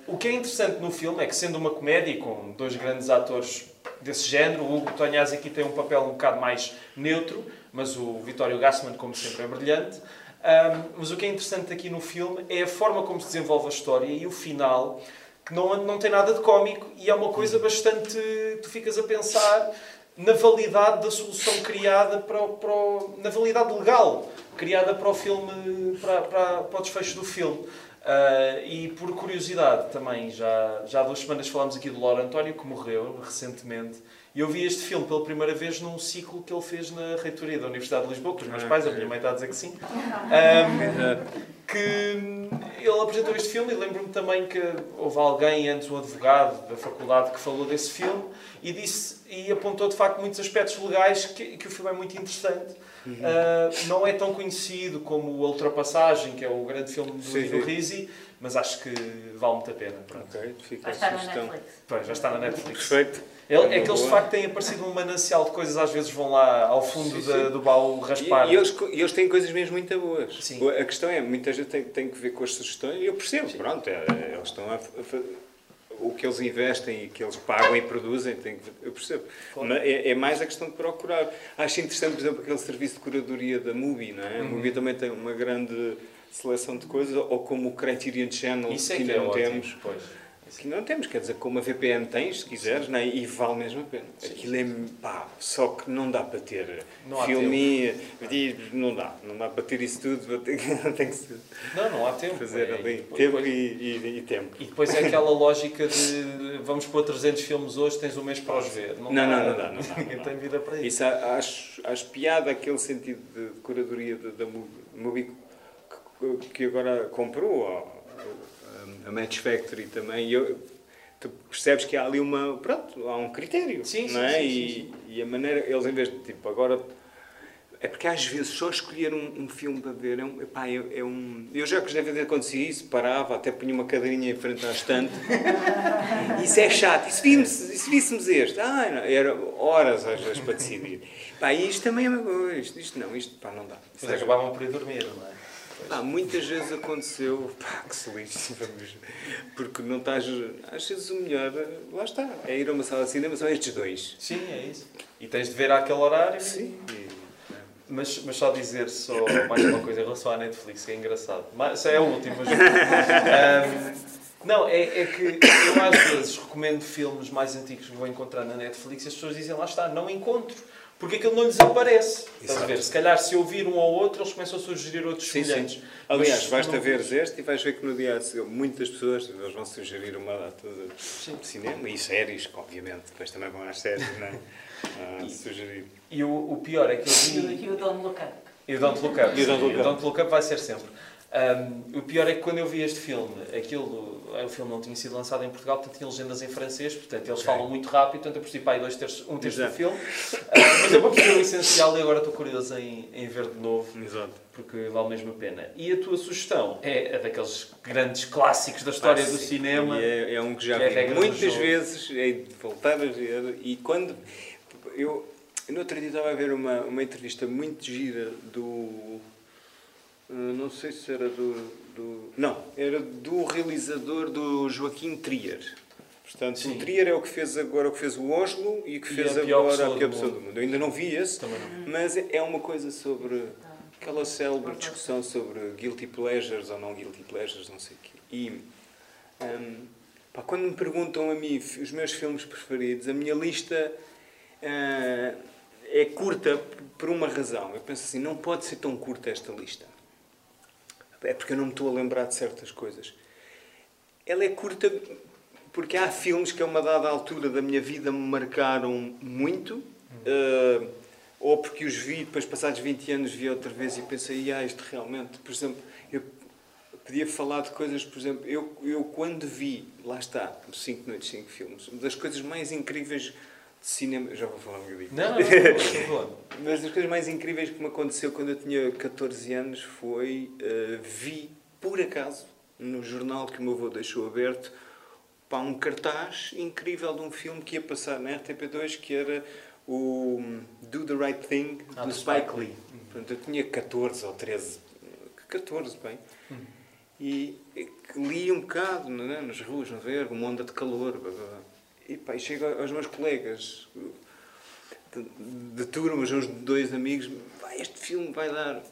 Speaker 1: O que é interessante no filme é que, sendo uma comédia com dois grandes atores desse género, o Hugo Tognazzi aqui tem um papel um bocado mais neutro, mas o Vittorio Gassman, como sempre, é brilhante. Ah, mas o que é interessante aqui no filme é a forma como se desenvolve a história e o final, que não, não tem nada de cómico e é uma coisa bastante. Tu ficas a pensar na validade da solução criada para o, para o- na validade legal criada para o filme para, para, para o desfecho do filme Ah, e por curiosidade também já, já há duas semanas falámos aqui do Lauro António que morreu recentemente e eu vi este filme pela primeira vez num ciclo que ele fez na reitoria da Universidade de Lisboa com os meus
Speaker 2: Ah,
Speaker 1: pais, a minha mãe está a dizer que sim
Speaker 2: Exato.
Speaker 1: que ele apresentou este filme e lembro-me também que houve alguém antes, um advogado da faculdade, que falou desse filme e disse e apontou de facto muitos aspectos legais que, que o filme é muito interessante.
Speaker 2: Uhum.
Speaker 1: Ah, não é tão conhecido como A Ultrapassagem, que é o grande filme do
Speaker 2: Sim, sim.
Speaker 1: Risi, mas acho que vale muito a pena. Pronto.
Speaker 2: Ok, fica
Speaker 5: Vai
Speaker 2: a sugestão.
Speaker 1: Pois, já está na Netflix.
Speaker 2: Perfeito.
Speaker 1: Ele-
Speaker 2: É
Speaker 1: é que eles de facto têm aparecido um manancial de coisas, às vezes vão lá ao fundo
Speaker 2: Sim,
Speaker 1: da-
Speaker 2: sim.
Speaker 1: do baú
Speaker 2: E,
Speaker 1: raspar.
Speaker 2: e eles, co- e eles têm coisas mesmo muito boas.
Speaker 1: Sim.
Speaker 2: A questão é, muita gente tem, tem que ver com as sugestões, e eu percebo, pronto, é, é, eles estão a, a o que eles investem e que eles pagam e produzem, tem eu percebo.
Speaker 1: Claro.
Speaker 2: É, é mais a questão de procurar. Acho interessante, por exemplo, aquele serviço de curadoria da Mubi, não é? A
Speaker 1: Uhum.
Speaker 2: Mubi também tem uma grande seleção de coisas, ou como o Criterion Channel,
Speaker 1: Isso é
Speaker 2: que
Speaker 1: que
Speaker 2: ainda
Speaker 1: é
Speaker 2: não
Speaker 1: ótimo.
Speaker 2: temos.
Speaker 1: Pois.
Speaker 2: Aqui não temos, quer dizer, como a VPN tens, se quiseres, né? e vale mesmo a pena. Aquilo é, pá, só que não dá para ter
Speaker 1: Não há
Speaker 2: filminho, não dá, não dá para ter isso tudo, tem que, tem que se
Speaker 1: Não, não há tempo.
Speaker 2: fazer
Speaker 1: É,
Speaker 2: ali,
Speaker 1: e
Speaker 2: tempo
Speaker 1: depois-
Speaker 2: e, e- e tempo.
Speaker 1: E depois é aquela lógica de vamos pôr 300 filmes hoje, tens um mês para os ver.
Speaker 2: Não, não, não dá, não dá, não
Speaker 1: Ninguém tem vida para isso.
Speaker 2: Isso acho, acho piada aquele sentido de curadoria da, da Mu- Mubi que, agora comprou, a, Match Factory também. E eu, tu percebes que há ali uma. Pronto, há um critério.
Speaker 1: Sim, sim,
Speaker 2: não é?
Speaker 1: sim,
Speaker 2: e,
Speaker 1: sim,
Speaker 2: e a maneira. Eles, em vez de tipo, agora. É porque às vezes só escolher um, um filme para ver é um, epá, é, é um. Eu já que deve ter acontecido isso, parava, até punha uma cadeirinha em frente à estante. Isso é chato. E se víssemos, e se víssemos este? Ah, não, era horas às vezes para decidir. Pá, e isto também é uma coisa. Isto, isto não, isto pá, não dá.
Speaker 1: Depois acabavam por ir dormir, não é?
Speaker 2: Pá, muitas vezes aconteceu, pá, que se lixe, vamos, porque não estás, às vezes o melhor, lá está, é ir a uma sala de cinema, são estes dois.
Speaker 1: Sim, é isso. E tens de ver àquele horário.
Speaker 2: Sim. E,
Speaker 1: Mas, mas só dizer só mais uma coisa em relação à Netflix, que é engraçado. Mas, isso é a última. mas- Ahm, não, é, é que eu às vezes recomendo filmes mais antigos que vou encontrar na Netflix e as pessoas dizem lá está, não encontro. Porque aquilo não lhes aparece. Estás a ver? Se calhar se eu vir um ou outro, eles começam a sugerir outros
Speaker 2: Sim,
Speaker 1: semelhantes.
Speaker 2: sim. Aliás,
Speaker 1: Mas
Speaker 2: basta
Speaker 1: não-
Speaker 2: ver este e vais ver que no dia a seguir muitas pessoas eles vão sugerir uma data de de cinema e séries, que, obviamente, depois também vão às séries, não é? Ah, sugerir.
Speaker 1: E o, o pior é que eu vi...
Speaker 5: E o Don't Look Up.
Speaker 1: E o Don't Look Up.
Speaker 2: E o Don't
Speaker 1: sim.
Speaker 2: Look Up.
Speaker 1: Don't Look Up vai ser sempre. Um, o pior é que quando eu vi este filme, aquilo, o filme não tinha sido lançado em Portugal, portanto tinha legendas em francês, portanto eles
Speaker 2: Ok.
Speaker 1: falam muito rápido, portanto eu percebi para aí dois terços, um terço do
Speaker 2: Exato.
Speaker 1: filme. Ah, mas eu vou perceber o essencial e agora estou curioso em, em ver de novo,
Speaker 2: Exato.
Speaker 1: porque vale mesmo a pena. E a tua sugestão é a daqueres grandes clássicos da história do
Speaker 2: sim.
Speaker 1: cinema.
Speaker 2: É, é um que já
Speaker 1: que é
Speaker 2: vi
Speaker 1: do
Speaker 2: muitas vezes, é de voltar a ver. E quando. Eu, eu no outro dia estava a ver uma, uma entrevista muito gira do. Eh, Não sei se era do, do. Não, era do realizador do Joaquim Trier. Portanto,
Speaker 1: Sim.
Speaker 2: o Trier é o que fez agora o que fez o Oslo e o que
Speaker 1: E
Speaker 2: fez
Speaker 1: a
Speaker 2: agora a pior
Speaker 1: do
Speaker 2: pessoa
Speaker 1: mundo.
Speaker 2: do mundo. Eu ainda não vi esse,
Speaker 1: Também não.
Speaker 2: mas é uma coisa sobre aquela célebre discussão sobre guilty pleasures ou não guilty pleasures, não sei o quê. E hum, pá, quando me perguntam a mim os meus filmes preferidos, a minha lista ah, é curta por uma razão. Eu penso assim, não pode ser tão curta esta lista. É porque eu não me estou a lembrar de certas coisas. Ela é curta porque há filmes que a uma dada altura da minha vida me marcaram muito, eh, ou porque os vi, depois passados 20 anos vi outra vez e pensei, ah, isto realmente, por exemplo, eu podia falar de coisas, por exemplo, eu, eu quando vi, lá está, 5 noites, 5 filmes, uma das coisas mais incríveis de cinema, já vou falar um bocadinho.
Speaker 1: Não, não, não, por favor.
Speaker 2: Uma das coisas mais incríveis que me aconteceu quando eu tinha 14 anos foi eh, vi, por acaso, no jornal que o meu avô deixou aberto, pá, um cartaz incrível de um filme que ia passar na RTP2 que era o Do the Right Thing
Speaker 1: Ah,
Speaker 2: do Spike
Speaker 1: Spike
Speaker 2: Lee. Portanto, eu tinha 14 ou 13, 14, bem. E, e li um bocado não é? nas ruas, não ver, uma onda de calor. blá, blá. E, pá, e chego aos meus colegas de, turmas, uns dois amigos, pá, este filme vai dar.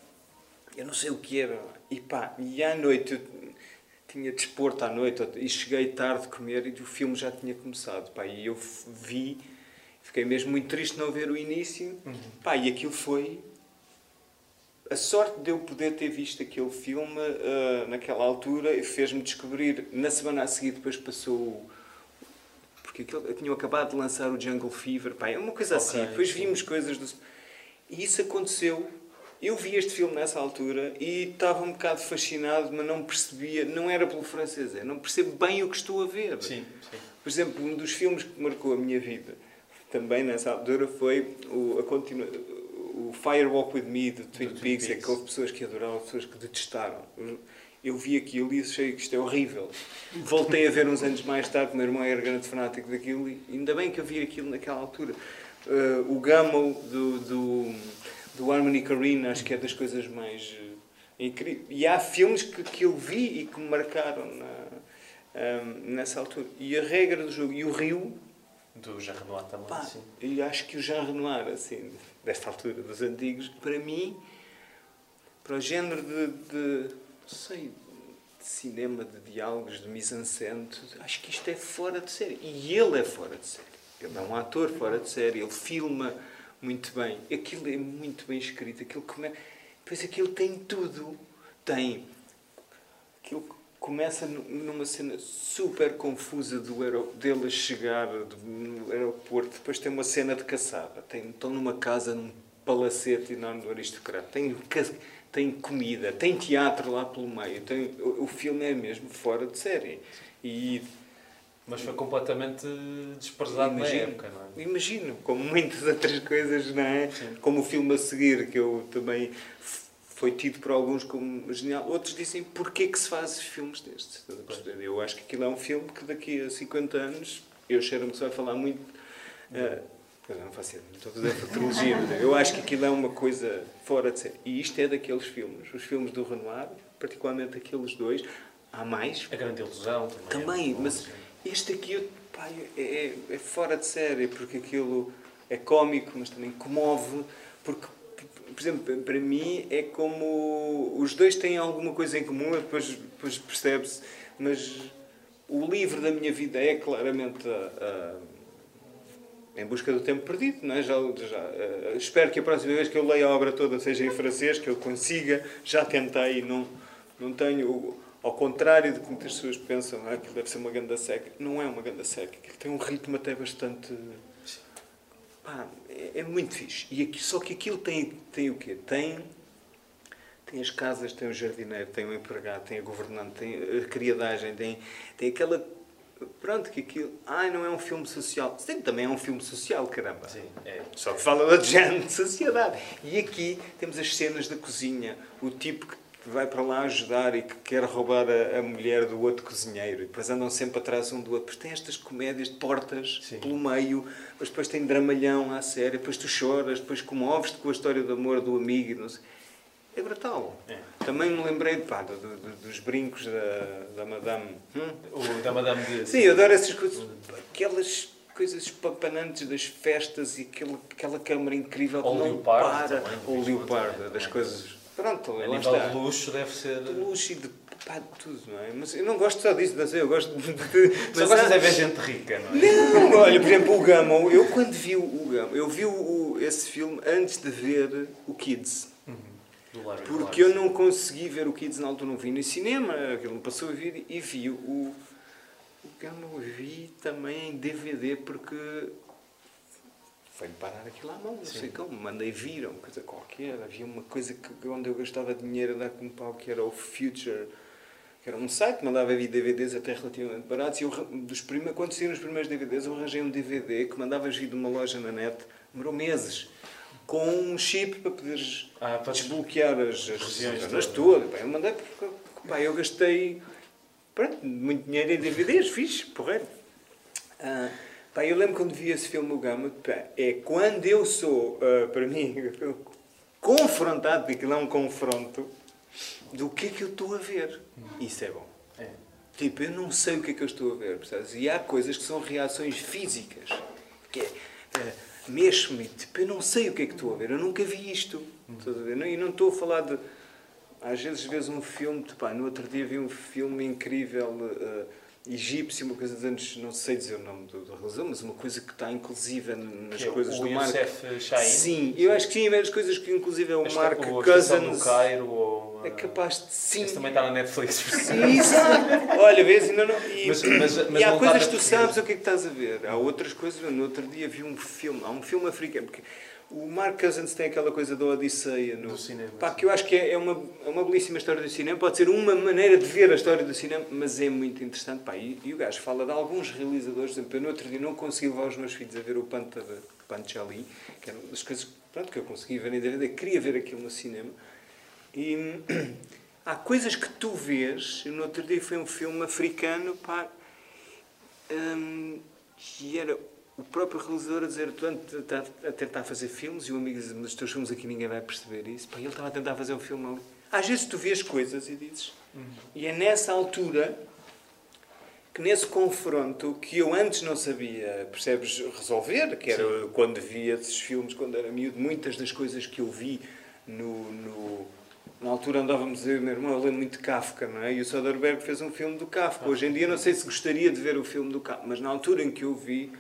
Speaker 2: Eu não sei o que era. E pá, e à noite, eu tinha desporto à noite, e cheguei tarde de comer e o filme já tinha começado. Pá, e eu vi, fiquei mesmo muito triste não ver o início. Pá, e aquilo foi. A sorte de eu poder ter visto aquele filme ah, naquela altura fez-me descobrir, na semana a seguir, depois passou. Porque aquilo, tinham acabado de lançar o Jungle Fever, pá, é uma coisa assim.
Speaker 1: Ok,
Speaker 2: Depois
Speaker 1: sim.
Speaker 2: vimos coisas do. E isso aconteceu. Eu vi este filme nessa altura e estava um bocado fascinado, mas não percebia, não era pelo francês, é, não percebo bem o que estou a ver.
Speaker 1: Sim, sim.
Speaker 2: Por exemplo, um dos filmes que marcou a minha vida, também nessa altura, foi o, a continua, o Fire Walk With Me
Speaker 1: Do Twin
Speaker 2: Peaks, é que houve pessoas que adoraram, pessoas que detestaram. Eu vi aquilo e achei que isto é horrível. Voltei a ver uns anos mais tarde, meu irmão era grande fanático daquilo e ainda bem que eu vi aquilo naquela altura. Uh, o Gummel do, do, do Harmony Korine, acho que é das coisas mais incríveis. E há filmes que, que eu vi e que me marcaram na, um, nessa altura. E a regra do jogo, e o Rio,
Speaker 1: Do Jean Renoir também,
Speaker 2: pá,
Speaker 1: sim.
Speaker 2: e acho que o Jean Renoir, assim, desta altura, dos antigos, para mim, para o género de, de sei, de cinema, de diálogos, de mise-en-scène, acho que isto é fora de série. E ele é fora de série. Ele é um ator fora de série, ele filma muito bem. Aquilo é muito bem escrito, aquilo come... Depois aquilo tem tudo. Tem. Aquilo começa numa cena super confusa do aer... dele chegar no aeroporto, depois tem uma cena de caçada. Tem... Estão numa casa, num palacete enorme do aristocrata. Tem tem comida, tem teatro lá pelo meio. Tem, o, o filme é mesmo fora de série. E,
Speaker 1: Mas foi completamente desprezado imagino, na época, não é?
Speaker 2: Imagino, como muitas outras coisas, não é? Sim. Como o filme a seguir, que eu também foi tido por alguns como genial. Outros dizem, porquê que se faz filmes destes? Eu acho que aquilo é um filme que daqui a 50 anos, eu cheiro-me que se vai falar muito... Uh, não faço ideia, estou a fazer futurologia, eu acho que aquilo é uma coisa fora de série. E isto é daqueles filmes, os filmes do Renoir, particularmente aqueles dois, há mais.
Speaker 1: A Grande Ilusão
Speaker 2: também. Também, é mas este aqui pá, é, é, é, fora de série, porque aquilo é cómico, mas também comove, porque, por exemplo, para mim é como os dois têm alguma coisa em comum, depois, depois percebe-se, mas o livro da minha vida é claramente a, a em busca do tempo perdido. Não é? já, já uh, espero que a próxima vez que eu leia a obra toda seja em francês, que eu consiga. Já tentei, não, não tenho. Ao contrário do que muitas pessoas pensam, ah, aquilo deve ser uma ganda seca. Não é uma ganda seca, aquilo tem um ritmo até bastante. É, é, muito fixe. E aqui, só que aquilo tem, tem o quê? Tem, tem as casas, tem o jardineiro, tem o empregado, tem a governante, tem a criadagem, tem, tem aquela Pronto, que aquilo. Ai, não é um filme social. Sim, também é um filme social, caramba.
Speaker 1: Sim, é.
Speaker 2: Só que fala da gente, de sociedade. E aqui temos as cenas da cozinha. O tipo que vai para lá ajudar e que quer roubar a, a mulher do outro cozinheiro. E depois andam sempre atrás um do outro. Tem estas comédias de portas Sim. pelo meio. Mas depois tem dramalhão à série. Depois tu choras. Depois comoves-te com a história do amor do amigo. Não sei é brutal. É. Também me lembrei pá, do, do, dos brincos da, da Madame.
Speaker 1: Hum? O da Madame de...
Speaker 2: Sim, eu adoro essas coisas. Aquelas coisas espampanantes das festas e aquela, aquela câmara incrível que não para. Ou leopardo, das coisas. Pronto,
Speaker 1: a nível está. de luxo deve ser.
Speaker 2: De luxo e de pá, de tudo, não é? Mas eu não gosto só disso, não sei, eu gosto de.
Speaker 1: Só gostas de ver gente rica, não é? Não,
Speaker 2: olha, por exemplo, o Gama, eu quando vi o Gama, eu vi o, esse filme antes de ver o Kids. Porque eu não consegui ver o Kids na altura, não vi no cinema, aquilo me passou a vir e vi o, o que eu não vi também em DVD porque foi-me parar aquilo à mão, não Sim. sei como, mandei vir, uma coisa qualquer, havia uma coisa que, onde eu gastava dinheiro a dar com pau, que era o Future, que era um site que mandava vir DVDs até relativamente baratos, e eu, dos primeiros, quando saíram os primeiros DVDs, eu arranjei um DVD que mandava vir de uma loja na net, demorou meses, com um chip para poderes ah, para desbloquear as, as regiões todas. eu mandei porque pá, eu gastei pronto, muito dinheiro em DVDs, fiz, porreiro. Ah, pá, eu lembro quando vi esse filme, o Gama, pá, é quando eu sou, uh, para mim, confrontado, porque aquilo é um confronto, do que é que eu estou a ver. Isso é bom. É. Tipo, eu não sei o que é que eu estou a ver, percebes? E há coisas que são reações físicas. Que é, uh, mexo-me, tipo, eu não sei o que é que estou a ver, eu nunca vi isto. Uhum. E não estou a falar de. Às vezes vês um filme, tipo, no outro dia vi um filme incrível. Uh, egípcio, uma coisa de antes, não sei dizer o nome do, do realizador, mas uma coisa que está inclusive nas que coisas
Speaker 1: é
Speaker 2: do Mark.
Speaker 1: Shahin?
Speaker 2: Sim, eu acho que sim, é as coisas que inclusive é o Mark Cousins.
Speaker 1: do Cairo ou,
Speaker 2: é capaz de sim.
Speaker 1: Esse também está na Netflix.
Speaker 2: Sim, exato. Olha, vês, ainda não. E, mas, mas, mas e há coisas que tu sabes o que é que estás a ver. Há outras coisas. No outro dia vi um filme, há um filme africano. Porque, o Mark Cousins tem aquela coisa da Odisseia no
Speaker 1: do cinema.
Speaker 2: Pá, que eu acho que é, é, uma, é uma belíssima história do cinema. Pode ser uma maneira de ver a história do cinema, mas é muito interessante. Pá, e, e o gajo fala de alguns realizadores. Por exemplo, eu no outro dia não consegui levar os meus filhos a ver o Panta Panchali, que era uma das coisas pronto, que eu consegui ver em DVD. Queria ver aquilo no cinema. E há coisas que tu vês. No outro dia foi um filme africano, pá, hum, que era o próprio realizador a dizer, tu está a tentar fazer filmes e o amigo diz, mas os teus filmes aqui ninguém vai perceber isso. Pá, ele estava a tentar fazer um filme ali. Às vezes tu vês coisas e dizes. Uhum. E é nessa altura que nesse confronto que eu antes não sabia, percebes, resolver, que era Sim. quando via esses filmes, quando era miúdo, muitas das coisas que eu vi no, no na altura andávamos eu e meu irmão a ler muito Kafka, não é? E o Soderbergh fez um filme do Kafka. Hoje em dia não sei se gostaria de ver o filme do Kafka, mas na altura em que eu vi,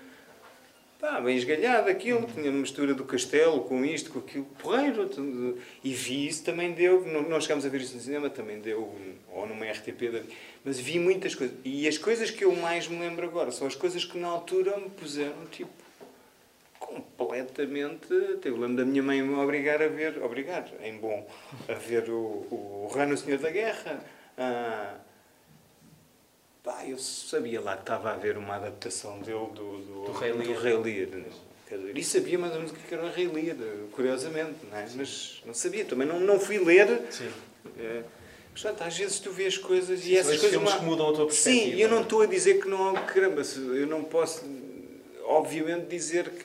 Speaker 2: pá, bem esgalhado aquilo, tinha uma mistura do castelo com isto, com aquilo, porreiro. tudo. E vi isso, também deu, não chegámos a ver isso no cinema, também deu, ou numa RTP, da- mas vi muitas coisas. E as coisas que eu mais me lembro agora são as coisas que na altura me puseram, tipo, completamente. Eu lembro da minha mãe me obrigar a ver, obrigar, em bom, a ver o, o Rano Senhor da Guerra. Ah, pá, eu sabia lá que estava a ver uma adaptação dele do, do,
Speaker 1: Do Rei Lear.
Speaker 2: Rei Lear. Dizer, E sabia mais ou menos o que era o Rei Lear, curiosamente, não é? mas não sabia. Também não, não fui ler.
Speaker 1: Sim.
Speaker 2: É, Portanto, às vezes tu vês coisas
Speaker 1: Sim,
Speaker 2: e essas coisas.
Speaker 1: filmes
Speaker 2: ma-
Speaker 1: que mudam a tua perspectiva,
Speaker 2: Sim, eu não
Speaker 1: não é?
Speaker 2: estou a dizer que não. Caramba, se- eu não posso, obviamente, dizer que.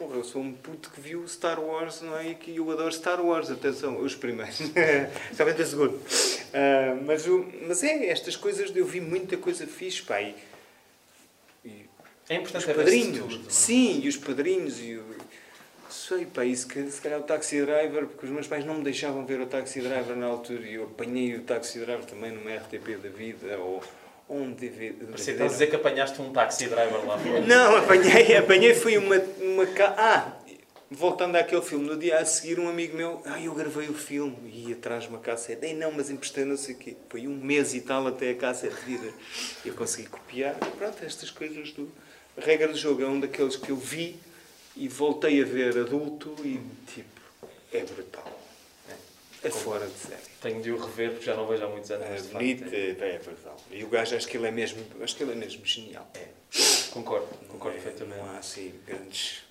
Speaker 2: Porra, eu sou um puto que viu Star Wars, não é? E que eu adoro Star Wars, atenção, os primeiros. Somente a segunda. Ah, mas, o- mas é, estas coisas, eu vi muita coisa fixe, pá. E, e
Speaker 1: É
Speaker 2: os
Speaker 1: importante ver-se
Speaker 2: padrinhos,
Speaker 1: tudo, é?
Speaker 2: sim, e os padrinhos e o. Sei, pá, isso que se calhar o Taxi Driver, porque os meus pais não me deixavam ver o Taxi Driver na altura e eu apanhei o Taxi Driver também numa RTP da vida ou um DVD.
Speaker 1: Parecia dizer que apanhaste um taxi driver lá fora.
Speaker 2: Não, apanhei, apanhei foi uma, uma. Ah, voltando àquele filme, no dia a seguir um amigo meu, ah, eu gravei o filme e ia atrás de uma cassete. Ei, não, mas emprestei não sei o quê. Foi um mês e tal até a cassete vir. Eu consegui copiar. Pronto, estas coisas do... A regra do jogo é um daqueles que eu vi e voltei a ver adulto e tipo, é brutal. É, é fora de série.
Speaker 1: Tenho de o rever porque já não vejo há muitos anos.
Speaker 2: É bonito,
Speaker 1: facto,
Speaker 2: é, é brutal. E o gajo acho que ele é mesmo, acho que ele é mesmo genial.
Speaker 1: é. Concordo, concordo
Speaker 2: É,
Speaker 1: perfeitamente.
Speaker 2: Não há assim grandes.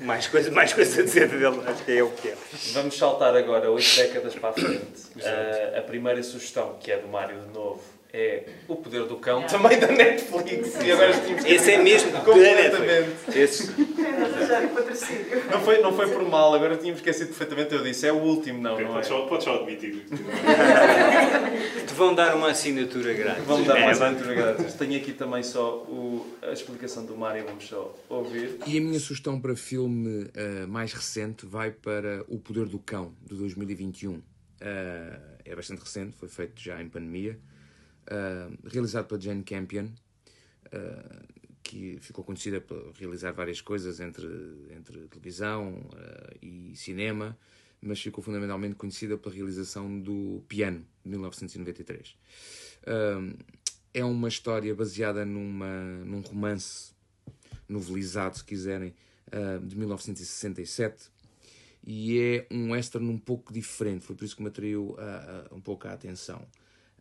Speaker 2: Mais coisa, mais coisa a dizer dele, acho que é o que é.
Speaker 1: Vamos saltar agora oito décadas para a frente. Ah, a primeira sugestão, que é do Mário de novo, é O Poder do Cão, também da Netflix. E agora tínhamos
Speaker 2: Esse é mesmo
Speaker 1: Completamente.
Speaker 2: Esse.
Speaker 1: Não foi, não foi por mal, agora tínhamos esquecido perfeitamente. Eu disse, é o último, não,
Speaker 4: Ok,
Speaker 1: não é?
Speaker 4: Podes só, admitir.
Speaker 2: te vão dar uma assinatura grátis.
Speaker 1: Vamos dar
Speaker 2: É,
Speaker 1: mais
Speaker 2: vai-
Speaker 1: aventura grátis. Tenho aqui também só o- a explicação do Mário, vamos só ouvir.
Speaker 3: E a minha sugestão para filme eh, mais recente vai para O Poder do Cão, de 2021. Eh, é bastante recente, foi feito já em pandemia. Eh, realizado pela Jane Campion, eh, que ficou conhecida por realizar várias coisas entre, entre televisão eh, e cinema, mas ficou fundamentalmente conhecida pela realização do Piano, de 1993. Eh, é uma história baseada numa, num romance novelizado, se quiserem, ah, de 1967. E é um western um pouco diferente, foi por isso que me atraiu ah, ah, um pouco a atenção.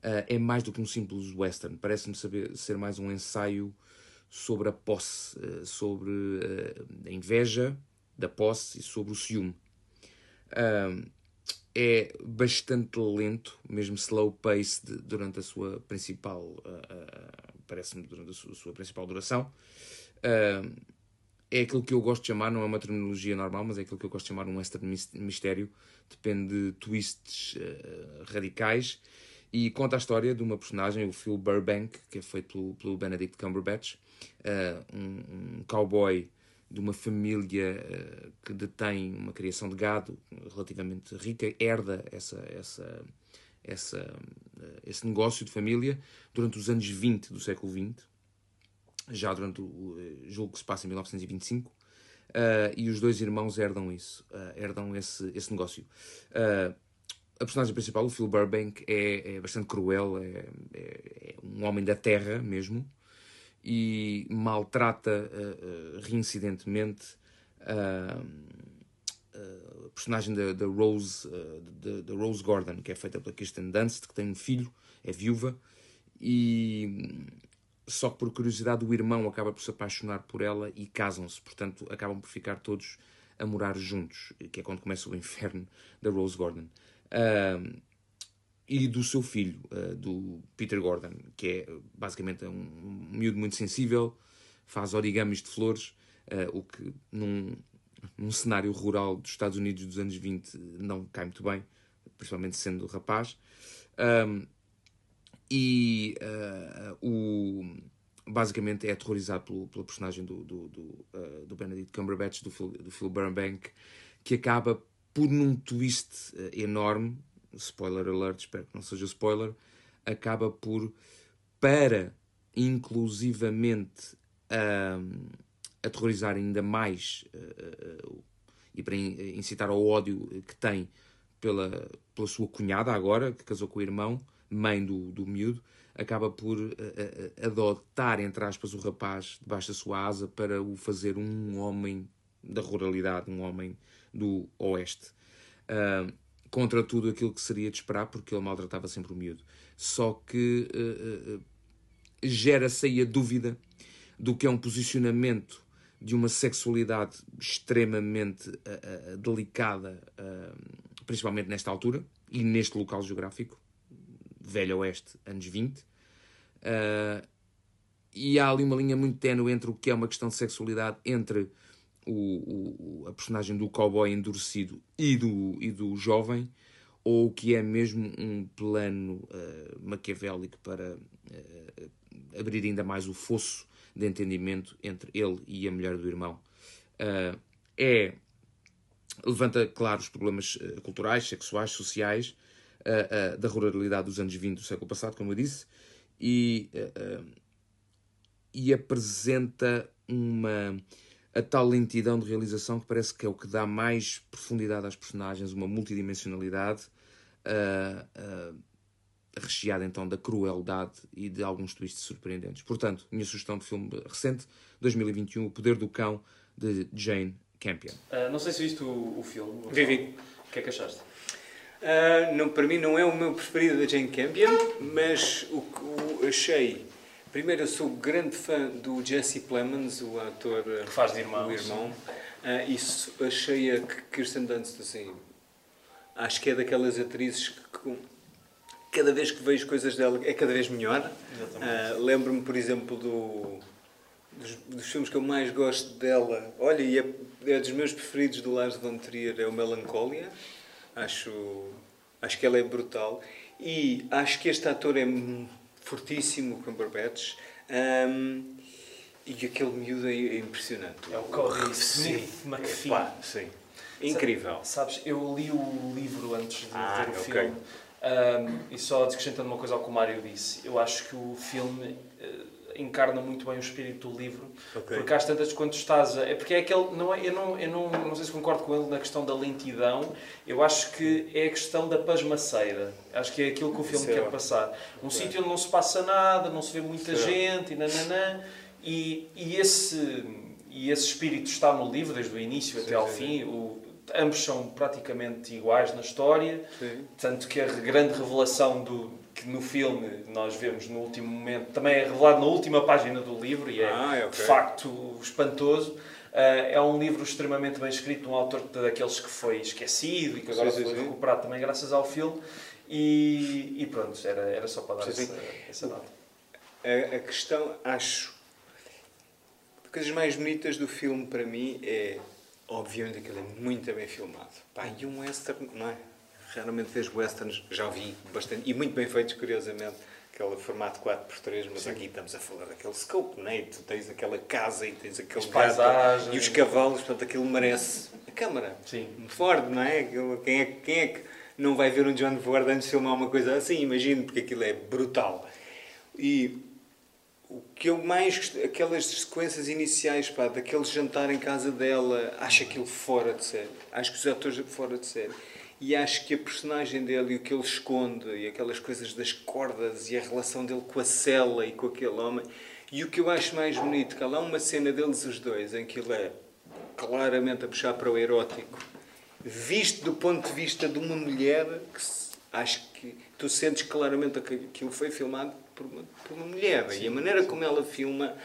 Speaker 3: Ah, é mais do que um simples western, parece-me ser mais um ensaio sobre a posse, ah, sobre ah, a inveja da posse e sobre o ciúme. É bastante lento, mesmo slow pace durante a sua principal, parece-me durante a sua, sua principal duração. É aquilo que eu gosto de chamar, não é uma terminologia normal, mas é aquilo que eu gosto de chamar um western mis- mistério. Depende de twists ah, radicais. E conta a história de uma personagem, o Phil Burbank, que é feito pelo, pelo Benedict Cumberbatch, ah, um, um cowboy de uma família ah, que detém uma criação de gado relativamente rica, herda essa, essa, essa, ah, esse negócio de família durante os anos 20 do século XX já durante o julgo que se passa em 1925, eh, e os dois irmãos herdam isso, herdam esse, esse negócio. Eh, a personagem principal, o Phil Burbank, é, é bastante cruel, é, é- é um homem da terra mesmo, e maltrata eh, eh, reincidentemente ah, a personagem da, da Rose, ah, da, da Rose Gordon, que é feita pela Kirsten Dunst, que tem um filho, é viúva, e só que por curiosidade o irmão acaba por se apaixonar por ela e casam-se, portanto acabam por ficar todos a morar juntos, que é quando começa o inferno da Rose Gordon. E do seu filho, ah, do Peter Gordon, que é basicamente um, um miúdo muito sensível, faz origamis de flores, ah, o que num, num cenário rural dos Estados Unidos dos anos 20 não cai muito bem, principalmente sendo rapaz. Ahm, e ah, o, basicamente é aterrorizado pelo, pela personagem do, do, do, do Benedict Cumberbatch, do Phil, do Phil Burbank, que acaba por num twist ah, enorme, spoiler alert, espero que não seja spoiler, acaba por, para inclusivamente uh, aterrorizar ainda mais uh, e para incitar ao ódio que tem pela, pela sua cunhada agora, que casou com o irmão, mãe do, do miúdo, acaba por uh, uh, adotar, entre aspas, o rapaz debaixo da sua asa para o fazer um homem da ruralidade, um homem do oeste. Uh, contra tudo aquilo que seria de esperar, porque ele maltratava sempre o miúdo. Só que gera-se aí a dúvida do que é um posicionamento de uma sexualidade extremamente delicada, principalmente nesta altura e neste local geográfico, Velho Oeste, anos 20. Uh, e há ali uma linha muito ténue entre o que é uma questão de sexualidade entre o, o, a personagem do cowboy endurecido e do, e do jovem, ou que é mesmo um plano uh, maquiavélico para uh, abrir ainda mais o fosso de entendimento entre ele e a mulher do irmão. Uh, é levanta, claro, os problemas culturais, sexuais, sociais da ruralidade dos anos 20 do século passado, como eu disse, e, e apresenta uma a tal lentidão de realização que parece que é o que dá mais profundidade às personagens, uma multidimensionalidade uh, uh, recheada então da crueldade e de alguns twists surpreendentes. Portanto, minha sugestão de filme recente, 2021, O Poder do Cão, de Jane Campion.
Speaker 1: Uh, não sei se viste o, o filme.
Speaker 2: Vivi.
Speaker 1: O que é que achaste?
Speaker 2: Uh, não, para mim não é o meu preferido da Jane Campion, mas o que achei. Primeiro, eu sou grande fã do Jesse Plemons, o ator
Speaker 1: que faz de irmão.
Speaker 2: Irmão. Uh, isso achei a Kirsten Dunst assim. Acho que é daquelas atrizes que cada vez que vejo coisas dela é cada vez melhor. Uh, Lembro-me, por exemplo, do, dos, dos, filmes que eu mais gosto dela. Olha, e é, é dos meus preferidos do Lars von Trier, é o Melancholia. Acho, acho que ela é brutal. E acho que este ator é fortíssimo, o Cumberbatch. Um, e aquele miúdo é, impressionante.
Speaker 1: É o Cody Smith McPhee.
Speaker 2: sim. Incrível.
Speaker 1: Sabes, eu li o livro antes de ah, ver o okay. filme. Um, e só acrescentando uma coisa ao que o Mário disse, eu acho que o filme uh, encarna muito bem o espírito do livro, okay. porque às tantas quando estás a, é porque é aquele não é eu não eu não não sei se concordo com ele na questão da lentidão, eu acho que é a questão da pasmaceira. Acho que é aquilo que o filme quer passar. Um okay. sítio onde não se passa nada, não se vê muita gente e nananã, e, e esse e esse espírito está no livro desde o início sim, até ao sim, fim. O, ambos são praticamente iguais na história, sim. tanto que a grande revelação do que no filme nós vemos no último momento, também é revelado na última página do livro e é ah, é okay. de facto espantoso. Uh, é um livro extremamente bem escrito, um autor daqueles que foi esquecido e que agora sim, foi sim. recuperado também graças ao filme. E, e pronto, era, era só para dar sim, essa, essa nota.
Speaker 2: A, a questão, acho, as coisas mais bonitas do filme para mim é, obviamente, que ele é muito bem filmado. Pá, e um western, não é? Raramente vejo westerns, já vi bastante, e muito bem feitos, curiosamente, aquele formato 4x3, mas Sim. aqui estamos a falar daquele scope, não é? tu tens aquela casa e tens aquele gato e os cavalos, portanto aquilo merece a câmara.
Speaker 1: Sim.
Speaker 2: Ford, não é? Quem é, quem é que não vai ver um John Ford antes de filmar uma coisa assim? Imagino, porque aquilo é brutal. E o que eu mais aquelas sequências iniciais, pá, daquele jantar em casa dela, acho aquilo fora de série. Acho que os atores fora de série e acho que a personagem dele e o que ele esconde e aquelas coisas das cordas e a relação dele com a cela e com aquele homem e o que eu acho mais bonito que há lá uma cena deles os dois em que ele é claramente a puxar para o erótico visto do ponto de vista de uma mulher que acho que tu sentes claramente que aquilo foi filmado por uma, por uma mulher sim, e a maneira sim. como ela filma